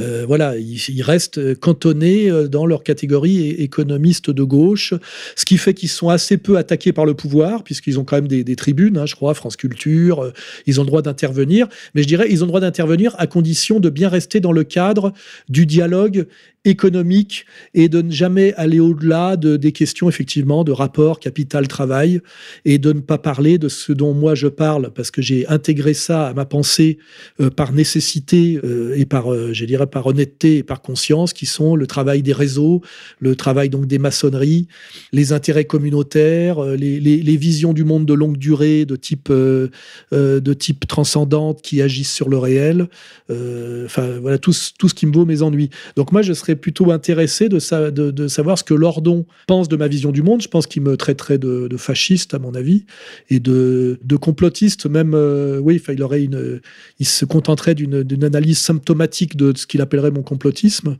euh, voilà, ils, restent cantonnés euh, dans leur catégorie économiste de gauche, ce qui fait qu'ils sont assez peu attaqués par le pouvoir, puisqu'ils ont quand même des, tribunes, hein, je crois, France Culture, ils ont le droit d'intervenir, mais je dirais ils ont le droit d'intervenir à condition de bien rester dans le cadre du dialogue économique et de ne jamais aller au-delà de, des questions effectivement de rapport capital-travail et de ne pas parler de ce dont moi je parle parce que j'ai intégré ça à ma pensée euh, par nécessité euh, et par, euh, je dirais, par honnêteté et par conscience, qui sont le travail des réseaux, le travail donc des maçonneries, les intérêts communautaires, les, les, les visions du monde de longue durée de type, de type transcendante qui agissent sur le réel. Enfin voilà tout, tout ce qui me vaut mes ennuis. Donc moi je serais plutôt intéressé de, savoir ce que Lordon pense de ma vision du monde. Je pense qu'il me traiterait de, fasciste, à mon avis, et de, complotiste, même. Euh, oui, il aurait il se contenterait d'une analyse symptomatique de ce qu'il appellerait mon complotisme.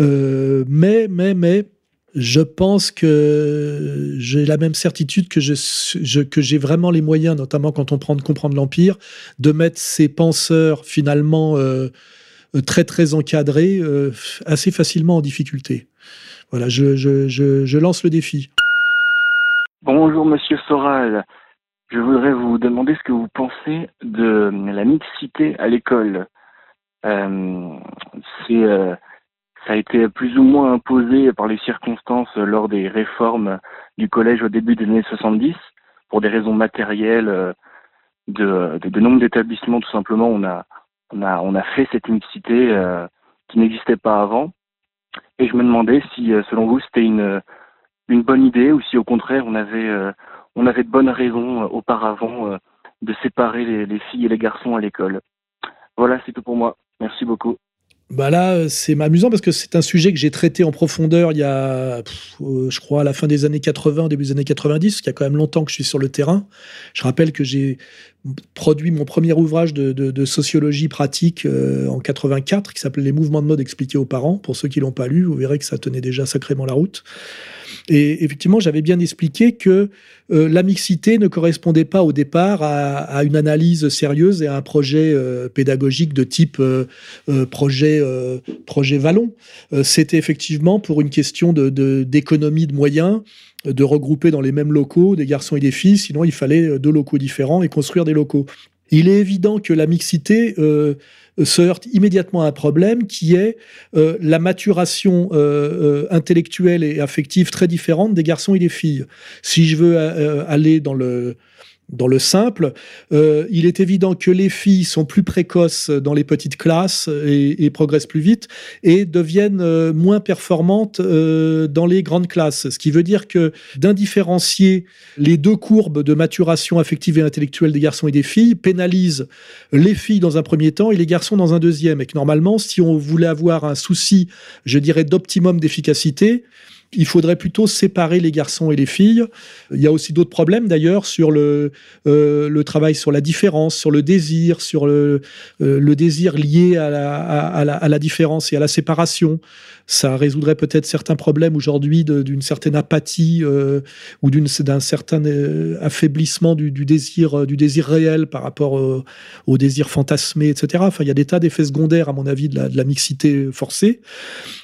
Euh, mais, mais, mais. Je pense que j'ai la même certitude que j'ai vraiment les moyens, notamment quand on prend de comprendre l'empire, de mettre ces penseurs finalement euh, très très encadré, euh, assez facilement en difficulté. Voilà, je, je, je, lance le défi. Bonjour Monsieur Soral. Je voudrais vous demander ce que vous pensez de la mixité à l'école. Euh, ça a été plus ou moins imposé par les circonstances lors des réformes du collège au début des années 70, pour des raisons matérielles, de, de, de nombre d'établissements tout simplement. On a on a, fait cette mixité euh, qui n'existait pas avant. Et je me demandais si, euh, selon vous, c'était une, une bonne idée ou si, au contraire, on avait, euh, de bonnes raisons auparavant de séparer les, les filles et les garçons à l'école. Voilà, c'est tout pour moi. Merci beaucoup. Bah là, c'est amusant parce que c'est un sujet que j'ai traité en profondeur il y a, je crois, à la fin des années 80, début des années 90, qui a quand même longtemps que je suis sur le terrain. Je rappelle que j'ai produit mon premier ouvrage de, sociologie pratique euh, en 84 qui s'appelait Les mouvements de mode expliqués aux parents. Pour ceux qui l'ont pas lu, vous verrez que ça tenait déjà sacrément la route. Et effectivement, j'avais bien expliqué que euh, la mixité ne correspondait pas au départ à, une analyse sérieuse et à un projet euh, pédagogique de type projet, projet Vallon. C'était effectivement pour une question d'économie de, de moyens de regrouper dans les mêmes locaux des garçons et des filles, sinon il fallait euh, deux locaux différents et construire des locaux. Il est évident que la mixité euh, se heurte immédiatement à un problème qui est euh, la maturation intellectuelle et affective très différente des garçons et des filles. Si je veux aller dans le dans le simple, euh, il est évident que les filles sont plus précoces dans les petites classes et, progressent plus vite et deviennent euh, moins performantes euh, dans les grandes classes. Ce qui veut dire que d'indifférencier les deux courbes de maturation affective et intellectuelle des garçons et des filles pénalise les filles dans un premier temps et les garçons dans un deuxième. Et que normalement, si on voulait avoir un souci, je dirais, d'optimum d'efficacité, il faudrait plutôt séparer les garçons et les filles. Il y a aussi d'autres problèmes d'ailleurs sur le, euh, travail sur la différence, sur le désir, sur le, euh, désir lié à la, différence et à la séparation. Ça résoudrait peut-être certains problèmes aujourd'hui d'une certaine apathie euh, ou d'un certain euh, affaiblissement du, du, désir, du désir réel par rapport au, au, désir fantasmé, etc. Enfin, il y a des tas d'effets secondaires, à mon avis, de la, de la mixité forcée.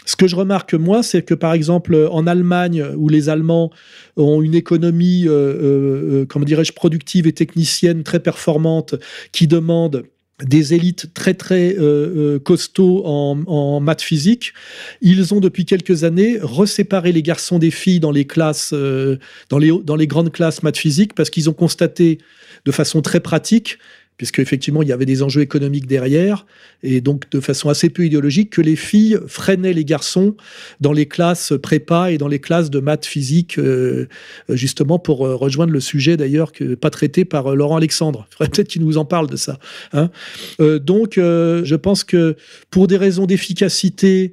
Ce que je remarque, moi, c'est que, par exemple, en Allemagne, où les Allemands ont une économie, euh, euh, euh comment dirais-je, productive et technicienne très performante, qui demande des élites très très euh, costauds en, maths physique. Ils ont depuis quelques années reséparé les garçons des filles dans les classes, les dans les grandes classes maths physique parce qu'ils ont constaté de façon très pratique puisque effectivement il y avait des enjeux économiques derrière, et donc de façon assez peu idéologique, que les filles freinaient les garçons dans les classes prépa et dans les classes de maths physique, euh, justement pour euh, rejoindre le sujet d'ailleurs que pas traité par euh, Laurent Alexandre. Peut-être qu'il nous en parle de ça. Hein. donc je pense que pour des raisons d'efficacité,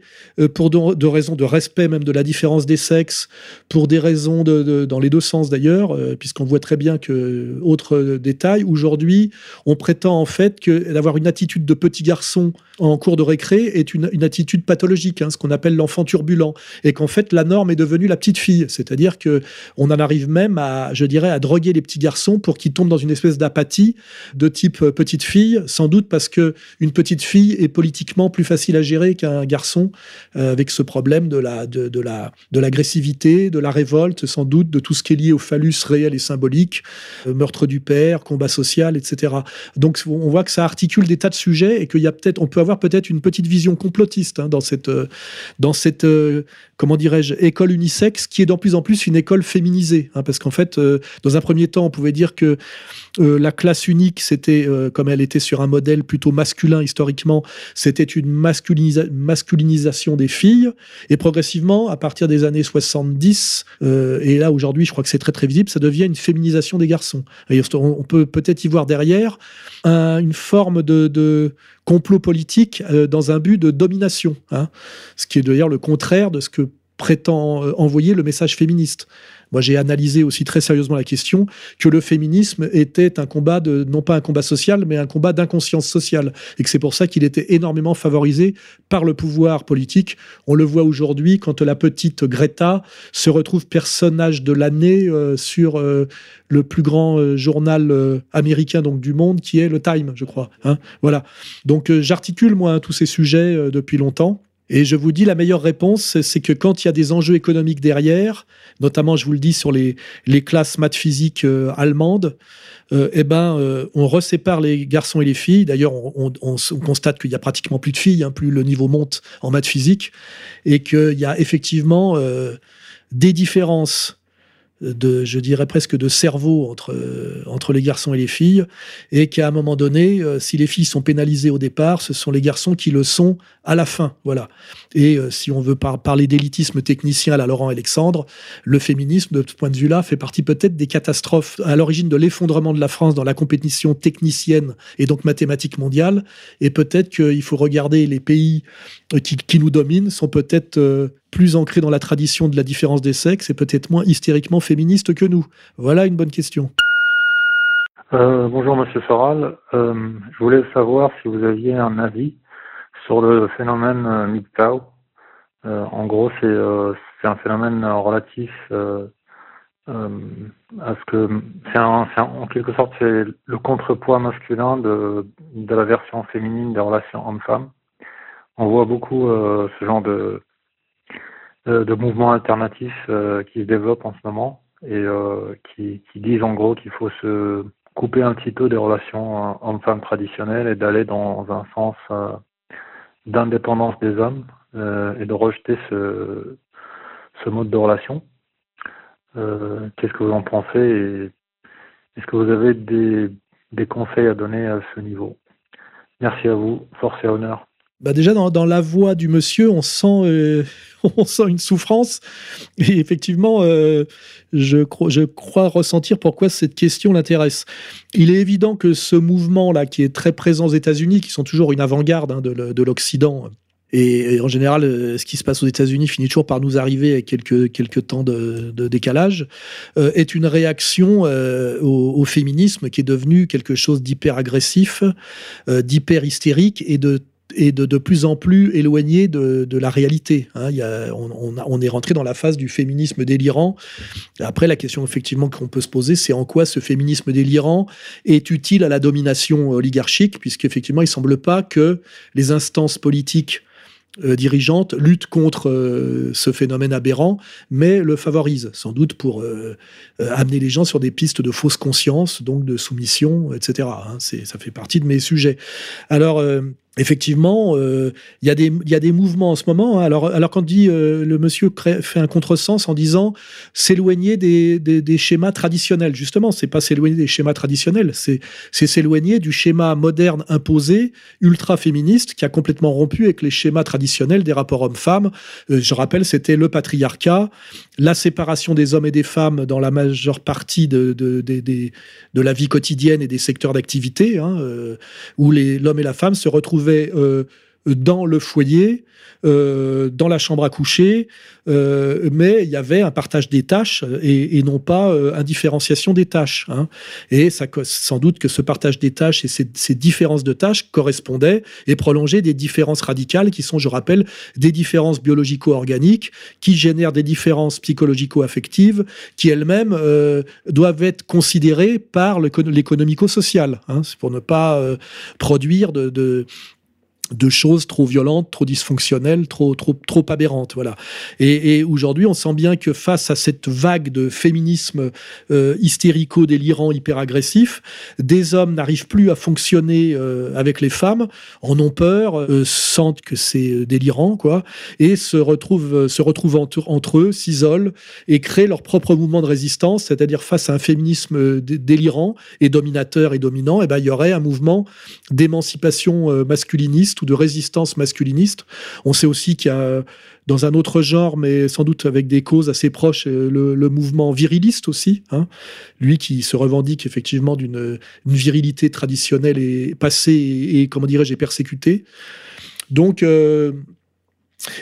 pour de, raisons de respect même de la différence des sexes, pour des raisons dans les deux sens d'ailleurs, puisqu'on voit très bien que autre détail, aujourd'hui prétend en fait que d'avoir une attitude de petit garçon en cours de récré est une, attitude pathologique, hein, ce qu'on appelle l'enfant turbulent, et qu'en fait la norme est devenue la petite fille, c'est-à-dire que on en arrive même à, je dirais, à droguer les petits garçons pour qu'ils tombent dans une espèce d'apathie de type euh, petite fille, sans doute parce que une petite fille est politiquement plus facile à gérer qu'un garçon, euh, avec ce problème de la de la de l'agressivité, de la révolte, sans doute de tout ce qui est lié au phallus réel et symbolique, euh, meurtre du père, combat social, etc. Donc on voit que ça articule des tas de sujets et qu'il y a peut-être, on peut avoir peut-être une petite vision complotiste hein, dans cette, euh, dans cette euh, comment dirais-je, école unisexe qui est de plus en plus une école féminisée. Hein, parce qu'en fait, euh, dans un premier temps, on pouvait dire que la classe unique, c'était, comme elle était sur un modèle plutôt masculin historiquement, c'était une masculinisation des filles. Et progressivement, à partir des années 70, et là aujourd'hui, je crois que c'est très très visible, ça devient une féminisation des garçons. on peut peut-être y voir derrière une forme de, complot politique euh, dans un but de domination, hein. ce qui est d'ailleurs le contraire de ce que prétend euh, envoyer le message féministe. Moi, j'ai analysé aussi très sérieusement la question que le féminisme était un combat de, non pas un combat social, mais un combat d'inconscience sociale. Et que c'est pour ça qu'il était énormément favorisé par le pouvoir politique. On le voit aujourd'hui quand la petite Greta se retrouve personnage de l'année euh, sur euh, le plus grand euh, journal américain donc du monde, qui est le Time, je crois. Hein voilà. Donc, j'articule, moi, tous ces sujets depuis longtemps. Et je vous dis, la meilleure réponse, c'est que quand il y a des enjeux économiques derrière, notamment, je vous le dis, sur les, classes maths physiques euh, allemandes, euh, eh ben, euh, on resépare les garçons et les filles. D'ailleurs, on, constate qu'il y a pratiquement plus de filles, hein, plus le niveau monte en maths physiques, et qu'il y a effectivement des différences de, je dirais presque de cerveau entre, entre les garçons et les filles, et qu'à un moment donné, euh, si les filles sont pénalisées au départ, ce sont les garçons qui le sont à la fin. Voilà. Et euh, si on veut parler d'élitisme technicien à la Laurent Alexandre, le féminisme, de ce point de vue-là, fait partie peut-être des catastrophes à l'origine de l'effondrement de la France dans la compétition technicienne et donc mathématique mondiale. Et peut-être qu'il faut regarder les pays euh, qui, qui nous dominent sont peut-être plus ancré dans la tradition de la différence des sexes et peut-être moins hystériquement féministe que nous Voilà une bonne question. Euh, bonjour Monsieur Soral. Euh, je voulais savoir si vous aviez un avis sur le phénomène euh, MGTOW. en gros, c'est un phénomène relatif à ce que en quelque sorte c'est le contrepoids masculin de, de la version féminine des relations hommes-femmes. On voit beaucoup ce genre de de, mouvements alternatifs euh, qui se développent en ce moment et euh, qui, qui, disent en gros qu'il faut se couper un petit peu des relations hommes-femmes traditionnelles et d'aller dans un sens euh, d'indépendance des hommes et de rejeter ce, ce mode de relation. Qu'est-ce que vous en pensez et est-ce que vous avez des, des conseils à donner à ce niveau? Merci à vous, force et honneur. Bah déjà dans, dans, la voix du monsieur, on sent, euh, on sent une souffrance. Et effectivement, euh, je, je, crois ressentir pourquoi cette question l'intéresse. Il est évident que ce mouvement-là, qui est très présent aux États-Unis, qui sont toujours une avant-garde hein, de, de l'Occident, et, en général, euh, ce qui se passe aux États-Unis finit toujours par nous arriver avec quelques, quelques temps de, de décalage, euh, est une réaction euh, au, au, féminisme qui est devenu quelque chose d'hyper agressif, euh, d'hyper hystérique et de et de, de, plus en plus éloigné de, de la réalité. Hein. On, est rentré dans la phase du féminisme délirant. Après, la question effectivement qu'on peut se poser, c'est en quoi ce féminisme délirant est utile à la domination oligarchique, puisqu'effectivement, il semble pas que les instances politiques euh, dirigeantes luttent contre euh, ce phénomène aberrant, mais le favorisent, sans doute pour euh, amener les gens sur des pistes de fausse conscience, donc de soumission, etc. Hein. ça fait partie de mes sujets. Alors, effectivement, euh, il y, a des, mouvements en ce moment. Hein. Alors, alors quand dit euh, le monsieur fait un contresens en disant s'éloigner des, schémas traditionnels, justement, c'est pas s'éloigner des schémas traditionnels, c'est s'éloigner du schéma moderne imposé, ultra féministe, qui a complètement rompu avec les schémas traditionnels des rapports hommes-femmes. Euh, je rappelle, c'était le patriarcat, la séparation des hommes et des femmes dans la majeure partie de la vie quotidienne et des secteurs d'activité, hein, où l'homme et la femme se retrouvent euh, dans le foyer, euh, dans la chambre à coucher, euh, mais il y avait un partage des tâches et, non pas une différenciation des tâches. Hein. Et ça, sans doute que ce partage des tâches et ces, différences de tâches correspondaient et prolongeaient des différences radicales qui sont, je rappelle, des différences biologico-organiques qui génèrent des différences psychologico-affectives qui elles-mêmes doivent être considérées par l'économico-social, hein, pour ne pas produire de choses trop violentes, trop dysfonctionnelles, trop trop trop aberrantes, voilà. Et, aujourd'hui, on sent bien que face à cette vague de féminisme euh, hystérico, délirant, hyper agressif, des hommes n'arrivent plus à fonctionner euh, avec les femmes, en ont peur, euh, sentent que c'est délirant, quoi, et se retrouvent se retrouvent entre, eux, s'isolent et créent leur propre mouvement de résistance, c'est-à-dire face à un féminisme délirant et dominateur et dominant, et eh ben il y aurait un mouvement d'émancipation masculiniste de résistance masculiniste. On sait aussi qu'il y a dans un autre genre, mais sans doute avec des causes assez proches, euh, le, mouvement viriliste aussi. Hein. Lui qui se revendique effectivement d'une virilité traditionnelle et passée et, comment dirais-je, persécutée. Donc, euh,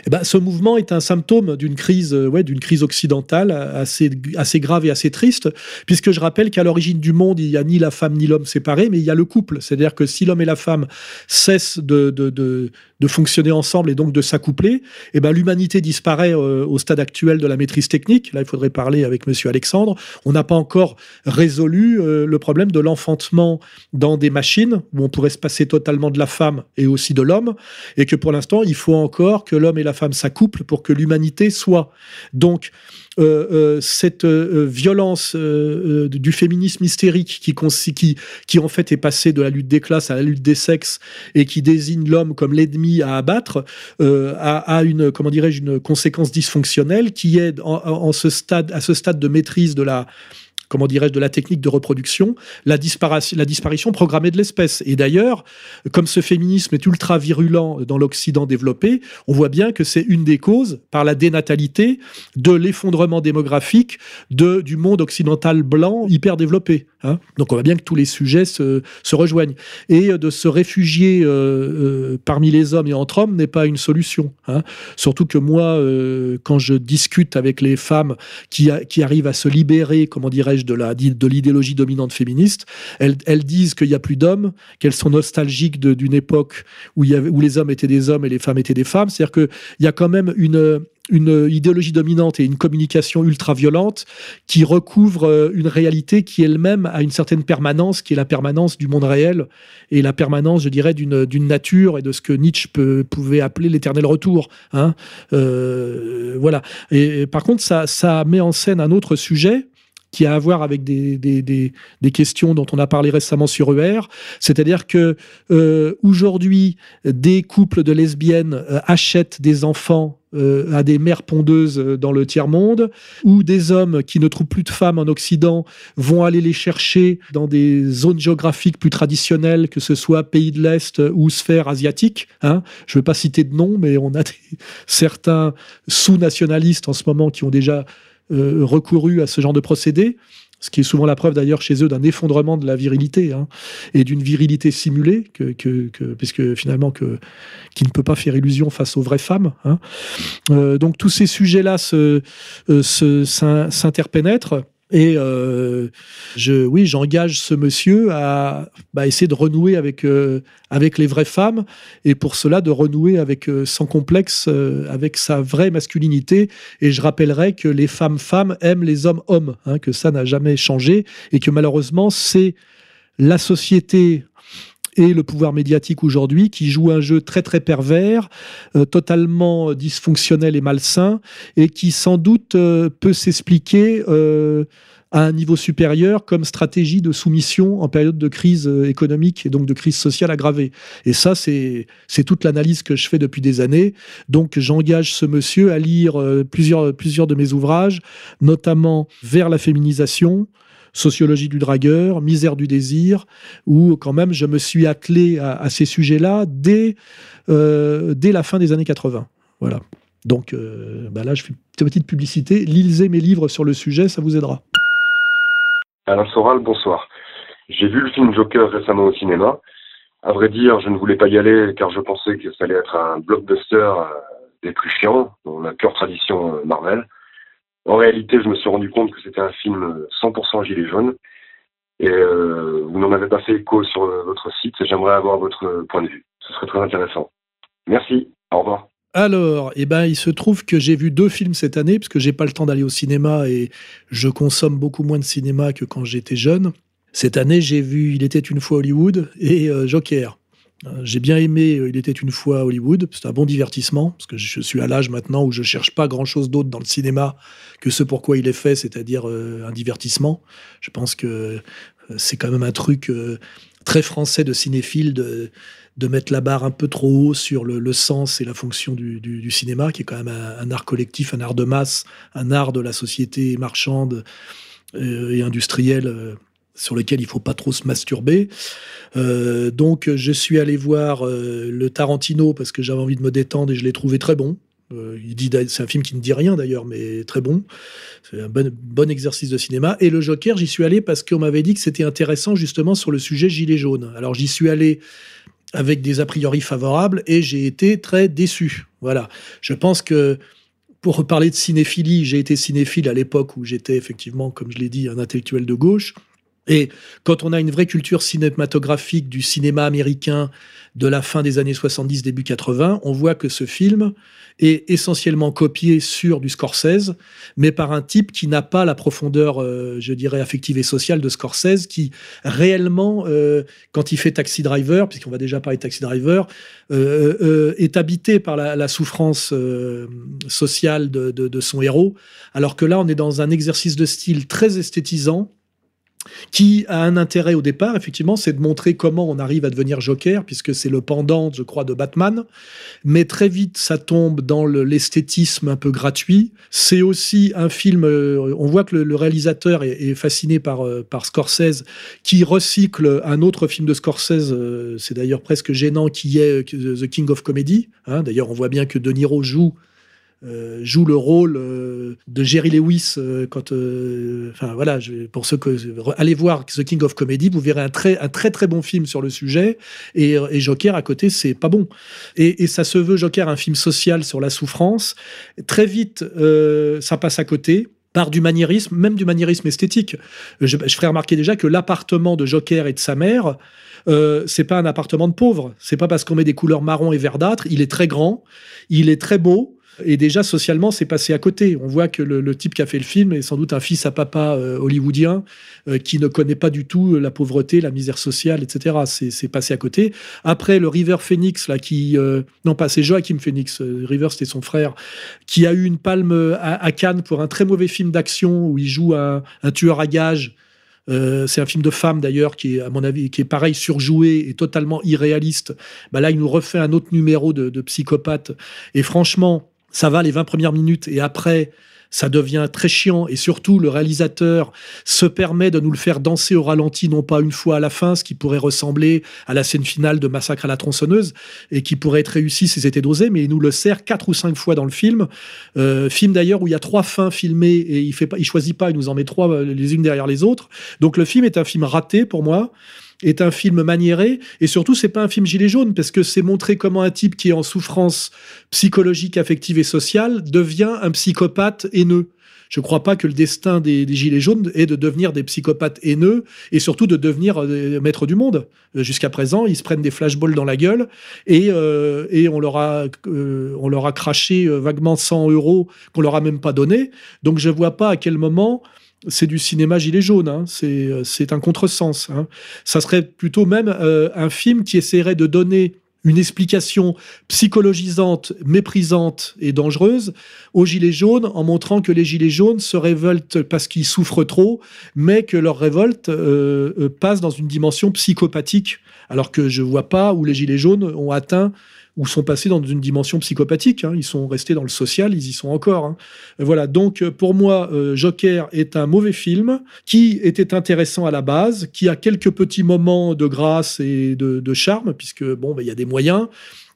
eh ben, ce mouvement est un symptôme d'une crise, euh, ouais, d'une crise occidentale assez, assez grave et assez triste, puisque je rappelle qu'à l'origine du monde, il n'y a ni la femme ni l'homme séparés, mais il y a le couple. C'est-à-dire que si l'homme et la femme cessent de, de fonctionner ensemble et donc de s'accoupler, eh ben, l'humanité disparaît euh, au stade actuel de la maîtrise technique. Là, il faudrait parler avec Monsieur Alexandre. On n'a pas encore résolu euh, le problème de l'enfantement dans des machines où on pourrait se passer totalement de la femme et aussi de l'homme, et que pour l'instant, il faut encore que l'homme et la femme s'accouplent pour que l'humanité soit. Donc, cette euh, violence du féminisme hystérique qui, qui, qui en fait est passée de la lutte des classes à la lutte des sexes et qui désigne l'homme comme l'ennemi à abattre a, une comment dirais-je une conséquence dysfonctionnelle qui est en, ce stade à ce stade de maîtrise de la comment dirais-je, de la technique de reproduction, la, disparition, la disparition programmée de l'espèce. Et d'ailleurs, comme ce féminisme est ultra virulent dans l'Occident développé, on voit bien que c'est une des causes, par la dénatalité, de l'effondrement démographique de, du monde occidental blanc hyper développé. Hein. Donc on voit bien que tous les sujets se, rejoignent. Et de se réfugier euh, euh, parmi les hommes et entre hommes n'est pas une solution. Hein. Surtout que moi, euh, quand je discute avec les femmes qui, qui arrivent à se libérer, comment dirais-je, de la de l'idéologie dominante féministe. Elles, disent qu'il n'y a plus d'hommes, qu'elles sont nostalgiques d'une époque où, il y avait, où les hommes étaient des hommes et les femmes étaient des femmes. C'est-à-dire qu'il y a quand même une une idéologie dominante et une communication ultra violente qui recouvre euh, une réalité qui elle-même a une certaine permanence, qui est la permanence du monde réel et la permanence, je dirais, d'une nature et de ce que Nietzsche peut, pouvait appeler l'éternel retour. Hein. Euh, voilà. Et, par contre, ça, ça met en scène un autre sujet qui a à voir avec des, des, des, des, questions dont on a parlé récemment sur ER. C'est-à-dire que euh, aujourd'hui, des couples de lesbiennes euh, achètent des enfants euh, à des mères pondeuses dans le tiers-monde, ou des hommes qui ne trouvent plus de femmes en Occident vont aller les chercher dans des zones géographiques plus traditionnelles, que ce soit pays de l'Est ou sphère asiatique. Hein. Je ne veux pas citer de nom, mais on a certains sous-nationalistes en ce moment qui ont déjà euh, recouru à ce genre de procédé, ce qui est souvent la preuve d'ailleurs chez eux d'un effondrement de la virilité hein, et d'une virilité simulée, que, que, puisque finalement que, qui ne peut pas faire illusion face aux vraies femmes. Hein. Euh, donc tous ces sujets-là se, euh, s'interpénètrent. Et euh, je, oui, j'engage ce monsieur à bah, essayer de renouer avec euh, avec les vraies femmes, et pour cela de renouer avec euh, sans complexe avec sa vraie masculinité. Et je rappellerai que les femmes femmes aiment les hommes hommes, hein, que ça n'a jamais changé, et que malheureusement c'est la société et le pouvoir médiatique aujourd'hui qui joue un jeu très très pervers, euh, totalement dysfonctionnel et malsain, et qui sans doute euh, peut s'expliquer euh, à un niveau supérieur comme stratégie de soumission en période de crise économique et donc de crise sociale aggravée. Et ça, c'est toute l'analyse que je fais depuis des années. Donc j'engage ce monsieur à lire plusieurs, plusieurs de mes ouvrages, notamment Vers la féminisation, Sociologie du dragueur, Misère du désir, où quand même je me suis attelé à, ces sujets-là dès, euh, dès la fin des années 80. Voilà. Donc bah là, je fais une petite publicité. Lisez mes livres sur le sujet, ça vous aidera. Alain Soral, bonsoir. J'ai vu le film Joker récemment au cinéma. À vrai dire, je ne voulais pas y aller car je pensais que ça allait être un blockbuster euh, des plus chiants, dans la pure tradition euh, Marvel. En réalité, je me suis rendu compte que c'était un film 100% gilet jaune. Et euh, vous n'en avez pas fait écho sur votre site. J'aimerais avoir votre point de vue. Ce serait très intéressant. Merci. Au revoir. Alors, eh ben, il se trouve que j'ai vu deux films cette année, parce que j'ai pas le temps d'aller au cinéma et je consomme beaucoup moins de cinéma que quand j'étais jeune. Cette année, j'ai vu Il était une fois Hollywood et euh, Joker. Euh, j'ai bien aimé euh, Il était une fois Hollywood, c'est un bon divertissement, parce que je suis à l'âge maintenant où je cherche pas grand-chose d'autre dans le cinéma que ce pourquoi il est fait, c'est-à-dire un divertissement. Je pense que c'est quand même un truc très français de cinéphile de, de mettre la barre un peu trop haut sur le, sens et la fonction du, cinéma, qui est quand même un, art collectif, un art de masse, un art de la société marchande euh, et industrielle euh, sur lequel il faut pas trop se masturber. Euh, donc je suis allé voir le Tarantino parce que j'avais envie de me détendre et je l'ai trouvé très bon. il dit c'est un film qui ne dit rien d'ailleurs, mais très bon. C'est un bon, bon, exercice de cinéma. Et le Joker, j'y suis allé parce qu'on m'avait dit que c'était intéressant justement sur le sujet gilet jaune. Alors j'y suis allé avec des a priori favorables et j'ai été très déçu. Voilà. Je pense que pour parler de cinéphilie, j'ai été cinéphile à l'époque où j'étais effectivement, comme je l'ai dit, un intellectuel de gauche. Et quand on a une vraie culture cinématographique du cinéma américain de la fin des années 70, début 80, on voit que ce film est essentiellement copié sur du Scorsese, mais par un type qui n'a pas la profondeur, euh, je dirais, affective et sociale de Scorsese, qui réellement, euh, quand il fait Taxi Driver, puisqu'on va déjà parler Taxi Driver, euh, est habité par la, souffrance sociale de, de son héros, alors que là, on est dans un exercice de style très esthétisant, qui a un intérêt au départ, effectivement, c'est de montrer comment on arrive à devenir Joker, puisque c'est le pendant, je crois, de Batman. Mais très vite, ça tombe dans l'esthétisme un peu gratuit. C'est aussi un film, euh, on voit que le, réalisateur est, fasciné par, euh, par Scorsese, qui recycle un autre film de Scorsese, euh, c'est d'ailleurs presque gênant, qui est The King of Comedy. Hein. d'ailleurs, on voit bien que De Niro joue le rôle euh, de Jerry Lewis euh, quand enfin voilà pour ceux que allez voir The King of Comedy vous verrez un très un très très bon film sur le sujet et, Joker à côté c'est pas bon et, ça se veut Joker un film social sur la souffrance très vite ça passe à côté par du maniérisme, même du maniérisme esthétique. Je, je ferai remarquer déjà que l'appartement de Joker et de sa mère, euh, c'est pas un appartement de pauvre. C'est pas parce qu'on met des couleurs marron et verdâtre. Il est très grand, il est très beau, et déjà, socialement, c'est passé à côté. On voit que le, type qui a fait le film est sans doute un fils à papa euh, hollywoodien euh, qui ne connaît pas du tout la pauvreté, la misère sociale, etc. C'est passé à côté. Après, le River Phoenix, là, qui. Euh, non, pas, c'est Joachim Phoenix. River, c'était son frère, qui a eu une palme à, Cannes pour un très mauvais film d'action où il joue un, tueur à gages. c'est un film de femme d'ailleurs qui est, à mon avis, qui est pareil surjoué et totalement irréaliste. Bah là, il nous refait un autre numéro de psychopathe. Et franchement, ça va les 20 premières minutes et après, ça devient très chiant et surtout le réalisateur se permet de nous le faire danser au ralenti non pas une fois à la fin ce qui pourrait ressembler à la scène finale de Massacre à la tronçonneuse et qui pourrait être réussi si c'était dosé mais il nous le sert quatre ou cinq fois dans le film. Euh, film d'ailleurs où il y a trois fins filmées et il fait pas il choisit pas il nous en met trois euh, les unes derrière les autres. Donc le film est un film raté pour moi est un film maniéré et surtout c'est pas un film gilet jaune parce que c'est montrer comment un type qui est en souffrance psychologique, affective et sociale devient un psychopathe haineux. Je ne crois pas que le destin des, Gilets jaunes est de devenir des psychopathes haineux et surtout de devenir euh, maîtres du monde. Euh, jusqu'à présent, ils se prennent des flashballs dans la gueule et, euh, et on, leur a, on leur a craché vaguement 100 euros qu'on leur a même pas donné. Donc je ne vois pas à quel moment c'est du cinéma gilet jaune, hein. c'est un contresens. Hein. Ça serait plutôt même un film qui essaierait de donner une explication psychologisante, méprisante et dangereuse aux Gilets jaunes en montrant que les Gilets jaunes se révoltent parce qu'ils souffrent trop, mais que leur révolte euh, euh, passe dans une dimension psychopathique, alors que je vois pas où les Gilets jaunes ont atteint ou sont passés dans une dimension psychopathique. Hein. Ils sont restés dans le social, ils y sont encore. Hein. Voilà, donc pour moi, euh, Joker est un mauvais film qui était intéressant à la base, qui a quelques petits moments de grâce et de, charme, puisque bon, ben, il y a des moyens.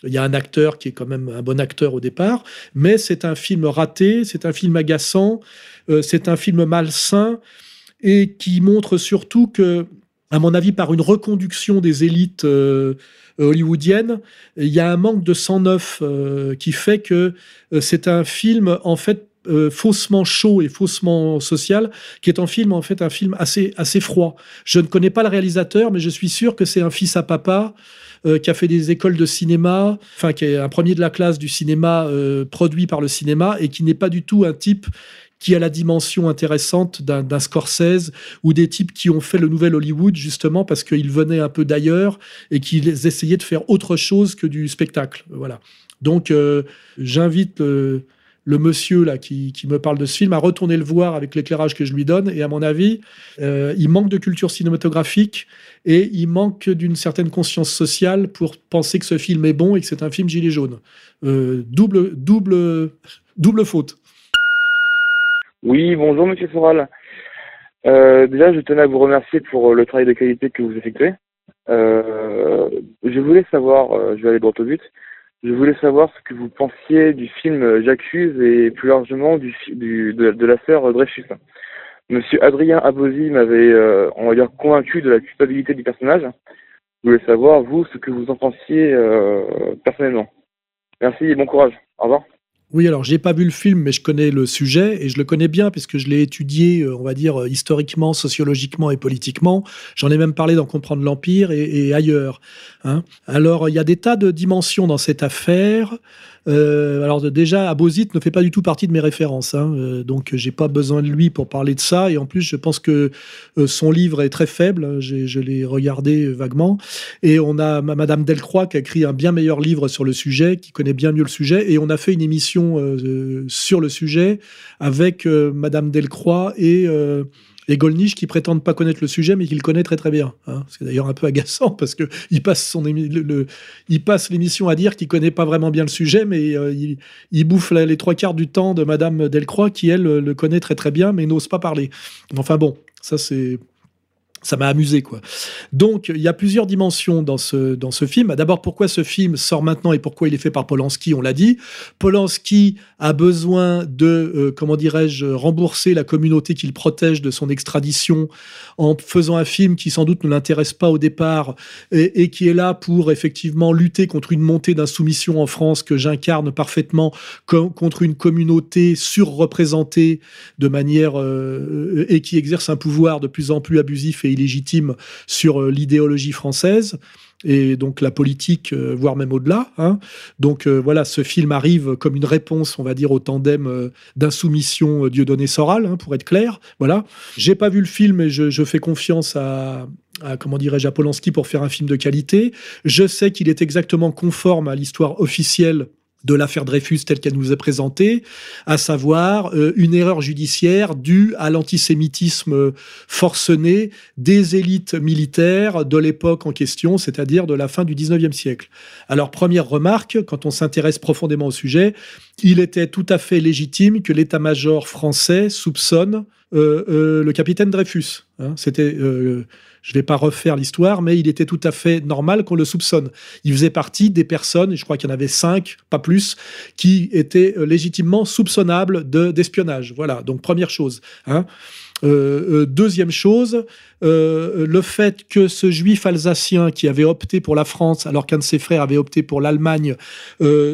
Il y a un acteur qui est quand même un bon acteur au départ, mais c'est un film raté, c'est un film agaçant, euh, c'est un film malsain et qui montre surtout que, à mon avis, par une reconduction des élites euh, euh, hollywoodienne, il y a un manque de sang neuf euh, qui fait que euh, c'est un film en fait faussement chaud et faussement social, qui est un film en fait un film assez assez froid. Je ne connais pas le réalisateur, mais je suis sûr que c'est un fils à papa qui a fait des écoles de cinéma, enfin qui est un premier de la classe du cinéma produit par le cinéma et qui n'est pas du tout un type qui a la dimension intéressante d'un Scorsese ou des types qui ont fait le nouvel Hollywood justement parce qu'ils venaient un peu d'ailleurs et qu'ils essayaient de faire autre chose que du spectacle. Voilà. Donc euh, j'invite le, monsieur là qui, me parle de ce film à retourner le voir avec l'éclairage que je lui donne. Et à mon avis, euh, il manque de culture cinématographique et il manque d'une certaine conscience sociale pour penser que ce film est bon et que c'est un film gilet jaune. Euh, double, double, double faute. Oui, bonjour Monsieur Soral. Euh, déjà, je tenais à vous remercier pour euh, le travail de qualité que vous effectuez. Euh, je voulais savoir, euh, je vais aller droit au but, je voulais savoir ce que vous pensiez du film J'accuse et plus largement du, du de, de, la sœur Dreyfus. Monsieur Adrien Abosi m'avait, on va dire, convaincu de la culpabilité du personnage. Je voulais savoir, vous, ce que vous en pensiez personnellement. Merci et bon courage. Au revoir. Oui, alors j'ai pas vu le film, mais je connais le sujet et je le connais bien puisque je l'ai étudié, euh, on va dire, euh, historiquement, sociologiquement et politiquement. J'en ai même parlé dans Comprendre l'Empire et, ailleurs. Hein. Alors, il y a des tas de dimensions dans cette affaire. Euh, alors déjà, Abozit ne fait pas du tout partie de mes références, hein, euh, donc j'ai pas besoin de lui pour parler de ça. Et en plus, je pense que euh, son livre est très faible. Je l'ai regardé vaguement. Et on a Madame Delcroix qui a écrit un bien meilleur livre sur le sujet, qui connaît bien mieux le sujet. Et on a fait une émission sur le sujet avec Madame Delcroix et et Golnisch qui prétendent pas connaître le sujet, mais qui le connaît très très bien. Hein. C'est d'ailleurs un peu agaçant parce que il passe son le, il passe l'émission à dire qu'il connaît pas vraiment bien le sujet, mais euh, il, bouffe les trois quarts du temps de Madame Delcroix qui elle le connaît très très bien, mais n'ose pas parler. Enfin bon, ça c'est ça m'a amusé quoi. Donc il y a plusieurs dimensions dans ce dans ce film. D'abord pourquoi ce film sort maintenant et pourquoi il est fait par Polanski, on l'a dit. Polanski a besoin de euh, comment dirais-je rembourser la communauté qu'il protège de son extradition en faisant un film qui sans doute ne l'intéresse pas au départ et, qui est là pour effectivement lutter contre une montée d'insoumission en France que j'incarne parfaitement contre une communauté surreprésentée de manière euh, et qui exerce un pouvoir de plus en plus abusif et illégitime sur euh, l'idéologie française et donc la politique, euh, voire même au-delà. Hein. Donc euh, voilà, ce film arrive comme une réponse, on va dire, au tandem d'insoumission Dieudonné-Soral, hein, pour être clair. Voilà. J'ai pas vu le film, et je, fais confiance à, à comment dirais-je, à Polanski pour faire un film de qualité. Je sais qu'il est exactement conforme à l'histoire officielle de l'affaire Dreyfus telle qu'elle nous est présentée, à savoir euh, une erreur judiciaire due à l'antisémitisme forcené des élites militaires de l'époque en question, c'est-à-dire de la fin du 19e siècle. Alors, première remarque, quand on s'intéresse profondément au sujet, il était tout à fait légitime que l'état-major français soupçonne le capitaine Dreyfus. Hein. C'était je ne vais pas refaire l'histoire, mais il était tout à fait normal qu'on le soupçonne. Il faisait partie des personnes, je crois qu'il y en avait cinq, pas plus, qui étaient euh, légitimement soupçonnables d'espionnage. voilà, donc première chose. Hein. Euh, euh, deuxième chose, le fait que ce juif alsacien qui avait opté pour la France alors qu'un de ses frères avait opté pour l'Allemagne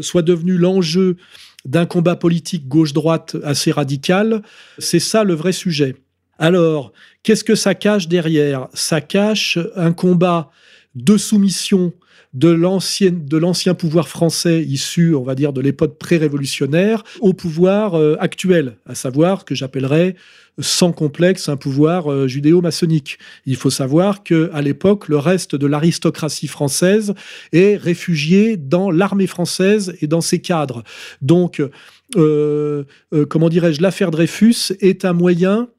soit devenu l'enjeu d'un combat politique gauche-droite assez radical, c'est ça le vrai sujet. Alors, qu'est-ce que ça cache derrière? Ça cache un combat de soumission de l'ancien pouvoir français issu, on va dire, de l'époque pré-révolutionnaire au pouvoir euh, actuel, à savoir que j'appellerais sans complexe un pouvoir euh, judéo-maçonnique. Il faut savoir que à l'époque, le reste de l'aristocratie française est réfugié dans l'armée française et dans ses cadres. Donc, euh, comment dirais-je, l'affaire Dreyfus est un moyen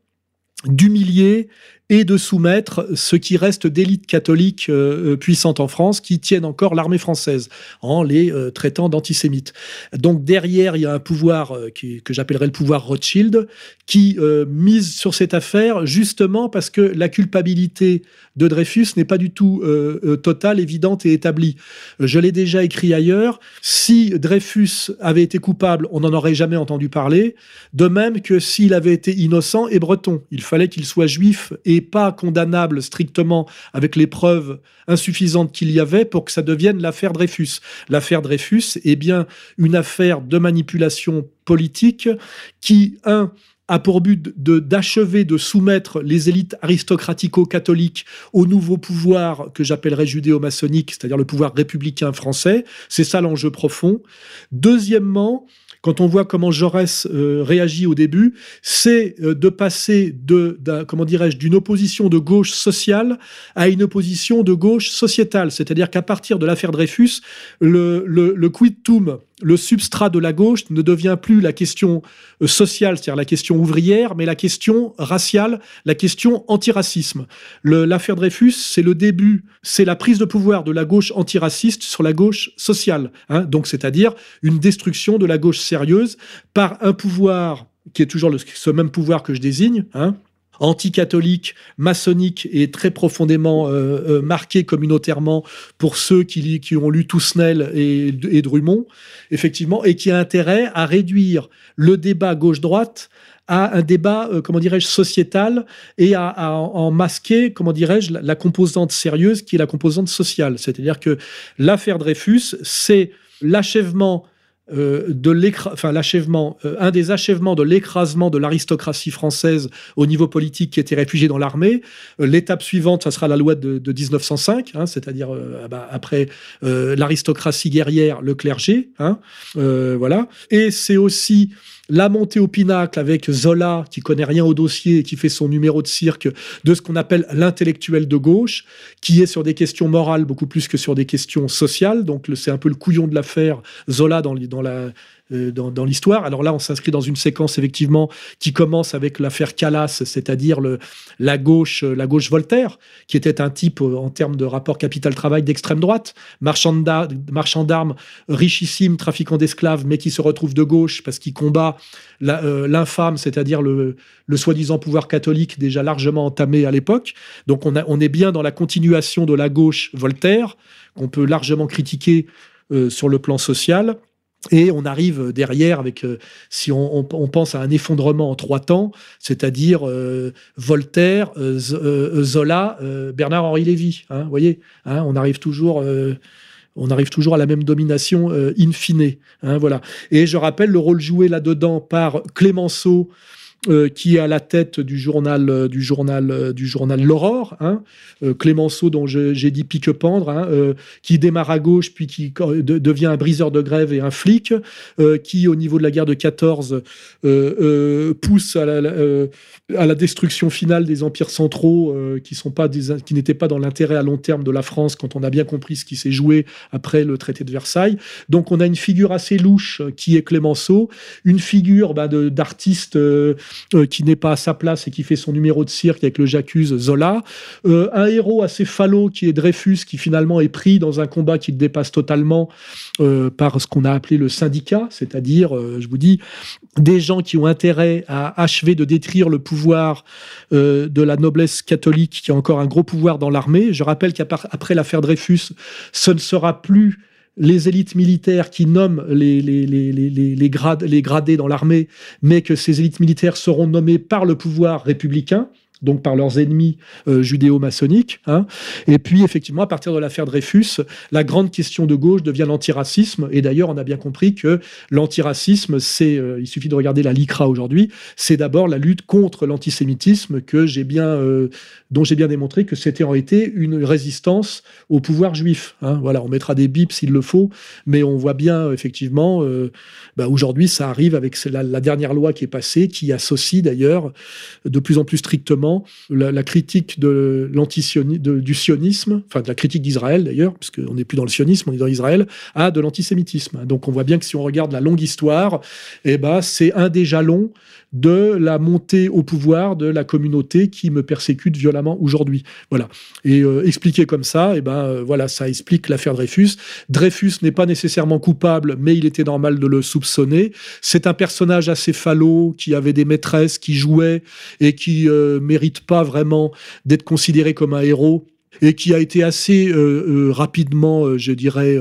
d'humilier et de soumettre ce qui reste d'élite catholique euh, euh, puissante en France qui tiennent encore l'armée française en les euh, traitant d'antisémites. Donc derrière, il y a un pouvoir qui, que j'appellerais le pouvoir Rothschild qui mise sur cette affaire justement parce que la culpabilité de Dreyfus n'est pas du tout totale, évidente et établie. Je l'ai déjà écrit ailleurs. Si Dreyfus avait été coupable, on n'en aurait jamais entendu parler. De même que s'il avait été innocent et breton, il fallait qu'il soit juif et pas condamnable strictement avec les preuves insuffisantes qu'il y avait pour que ça devienne l'affaire Dreyfus. L'affaire Dreyfus est bien une affaire de manipulation politique qui, un, a pour but d'achever, de, soumettre les élites aristocratico-catholiques au nouveau pouvoir que j'appellerais judéo-maçonnique, c'est-à-dire le pouvoir républicain français. C'est ça l'enjeu profond. Deuxièmement, quand on voit comment Jaurès euh, réagit au début, c'est euh, de passer comment dirais-je, d'une opposition de gauche sociale à une opposition de gauche sociétale. C'est-à-dire qu'à partir de l'affaire Dreyfus, le, le quid-tum le substrat de la gauche ne devient plus la question euh, sociale, c'est-à-dire la question ouvrière, mais la question raciale, la question antiracisme. L'affaire Dreyfus, c'est le début, c'est la prise de pouvoir de la gauche antiraciste sur la gauche sociale. Hein. donc, c'est-à-dire une destruction de la gauche sérieuse par un pouvoir qui est toujours ce même pouvoir que je désigne, hein, anticatholique, maçonnique et très profondément euh, euh, marqué communautairement pour ceux qui, ont lu Tousnel et, et Drummond, effectivement, et qui a intérêt à réduire le débat gauche-droite à un débat, euh, comment dirais-je, sociétal et à, en masquer, comment dirais-je, la, composante sérieuse qui est la composante sociale. C'est-à-dire que l'affaire Dreyfus, c'est l'achèvement euh, de l'achèvement, euh, un des achèvements de l'écrasement de l'aristocratie française au niveau politique qui était réfugiée dans l'armée. Euh, l'étape suivante, ça sera la loi de, 1905, hein, c'est-à-dire ah bah, après l'aristocratie guerrière, le clergé, hein, voilà. Et c'est aussi la montée au pinacle avec Zola, qui connaît rien au dossier et qui fait son numéro de cirque de ce qu'on appelle l'intellectuel de gauche, qui est sur des questions morales beaucoup plus que sur des questions sociales. Donc c'est un peu le couillon de l'affaire Zola dans, dans la euh, dans, l'histoire. Alors là, on s'inscrit dans une séquence effectivement qui commence avec l'affaire Calas, c'est-à-dire la gauche, la gauche Voltaire, qui était un type euh, en termes de rapport capital-travail d'extrême droite, marchand d'armes, richissime, trafiquant d'esclaves, mais qui se retrouve de gauche parce qu'il combat euh, l'infâme, c'est-à-dire le, soi-disant pouvoir catholique déjà largement entamé à l'époque. Donc on, on est bien dans la continuation de la gauche Voltaire, qu'on peut largement critiquer sur le plan social. Et on arrive derrière avec, euh, si on, pense à un effondrement en trois temps, c'est-à-dire euh, Voltaire, euh, Zola, Bernard-Henri Lévy. Hein, voyez, hein, on arrive toujours. on arrive toujours à la même domination in fine. Hein, voilà. Et je rappelle le rôle joué là-dedans par Clémenceau, euh, qui est à la tête du journal euh, du journal euh, du journal L'Aurore, hein, Clémenceau dont j'ai dit pique pendre, hein, qui démarre à gauche puis qui devient un briseur de grève et un flic, qui au niveau de la guerre de 14 pousse à la, à la, destruction finale des empires centraux qui sont pas qui n'étaient pas dans l'intérêt à long terme de la France quand on a bien compris ce qui s'est joué après le traité de Versailles. Donc on a une figure assez louche qui est Clémenceau, une figure bah, d'artiste euh, qui n'est pas à sa place et qui fait son numéro de cirque avec le j'accuse Zola. Euh, un héros assez falot qui est Dreyfus, qui finalement est pris dans un combat qui le dépasse totalement euh, par ce qu'on a appelé le syndicat, c'est-à-dire, je vous dis, des gens qui ont intérêt à achever de détruire le pouvoir de la noblesse catholique, qui a encore un gros pouvoir dans l'armée. Je rappelle qu'après l'affaire Dreyfus, ce ne sera plus les élites militaires qui nomment les, les, les, les, grades, les gradés dans l'armée, mais que ces élites militaires seront nommées par le pouvoir républicain. Donc par leurs ennemis euh, judéo-maçonniques. Hein. Et puis, effectivement, à partir de l'affaire Dreyfus, la grande question de gauche devient l'antiracisme. Et d'ailleurs, on a bien compris que l'antiracisme, c'est, euh, il suffit de regarder la LICRA aujourd'hui, c'est d'abord la lutte contre l'antisémitisme que j'ai bien, euh, dont j'ai bien démontré que c'était en réalité une résistance au pouvoir juif. Hein. Voilà, on mettra des bips s'il le faut, mais on voit bien effectivement, bah, aujourd'hui, ça arrive avec la dernière loi qui est passée, qui associe d'ailleurs de plus en plus strictement la, critique de du sionisme, enfin de la critique d'Israël d'ailleurs, puisqu'on n'est plus dans le sionisme, on est dans Israël, à de l'antisémitisme. Donc on voit bien que si on regarde la longue histoire, eh ben, c'est un des jalons de la montée au pouvoir de la communauté qui me persécute violemment aujourd'hui. Voilà. Et euh, expliquer comme ça, eh ben euh, voilà, ça explique l'affaire Dreyfus. Dreyfus n'est pas nécessairement coupable, mais il était normal de le soupçonner. C'est un personnage assez falot qui avait des maîtresses, qui jouait et qui euh, mérite pas vraiment d'être considéré comme un héros et qui a été assez rapidement, je dirais,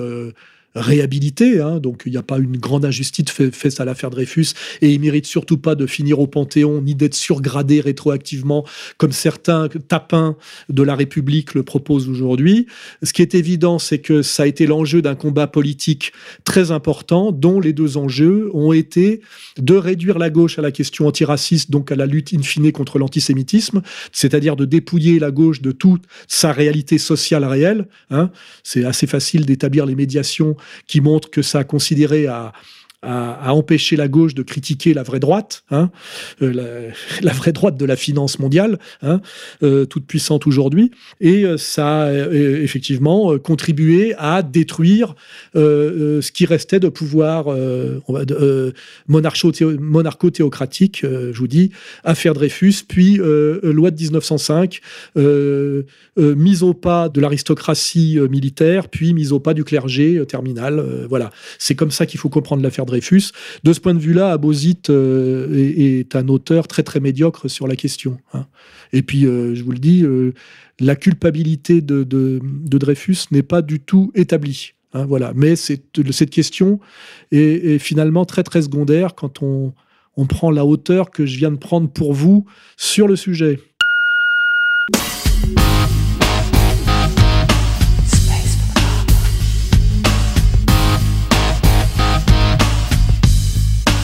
réhabilité. Hein, donc il n'y a pas une grande injustice faite à l'affaire Dreyfus et il mérite surtout pas de finir au Panthéon ni d'être surgradé rétroactivement comme certains tapins de la République le proposent aujourd'hui. Ce qui est évident, c'est que ça a été l'enjeu d'un combat politique très important dont les deux enjeux ont été de réduire la gauche à la question antiraciste, donc à la lutte in fine contre l'antisémitisme, c'est-à-dire de dépouiller la gauche de toute sa réalité sociale réelle. Hein. C'est assez facile d'établir les médiations qui montre que ça a considéré à, à, empêcher la gauche de critiquer la vraie droite, hein, euh, la, vraie droite de la finance mondiale, hein, euh, toute puissante aujourd'hui, et euh, ça a effectivement contribué à détruire ce qui restait de pouvoir monarcho-théocratique, je vous dis, affaire Dreyfus, puis loi de 1905, mise au pas de l'aristocratie militaire, puis mise au pas du clergé terminal. voilà, c'est comme ça qu'il faut comprendre l'affaire De ce point de vue-là, Aposit euh, est, un auteur très très médiocre sur la question. Hein. Et puis, euh, je vous le dis, euh, la culpabilité de, Dreyfus n'est pas du tout établie. Hein, voilà. Mais cette question est, finalement très très secondaire quand on prend la hauteur que je viens de prendre pour vous sur le sujet.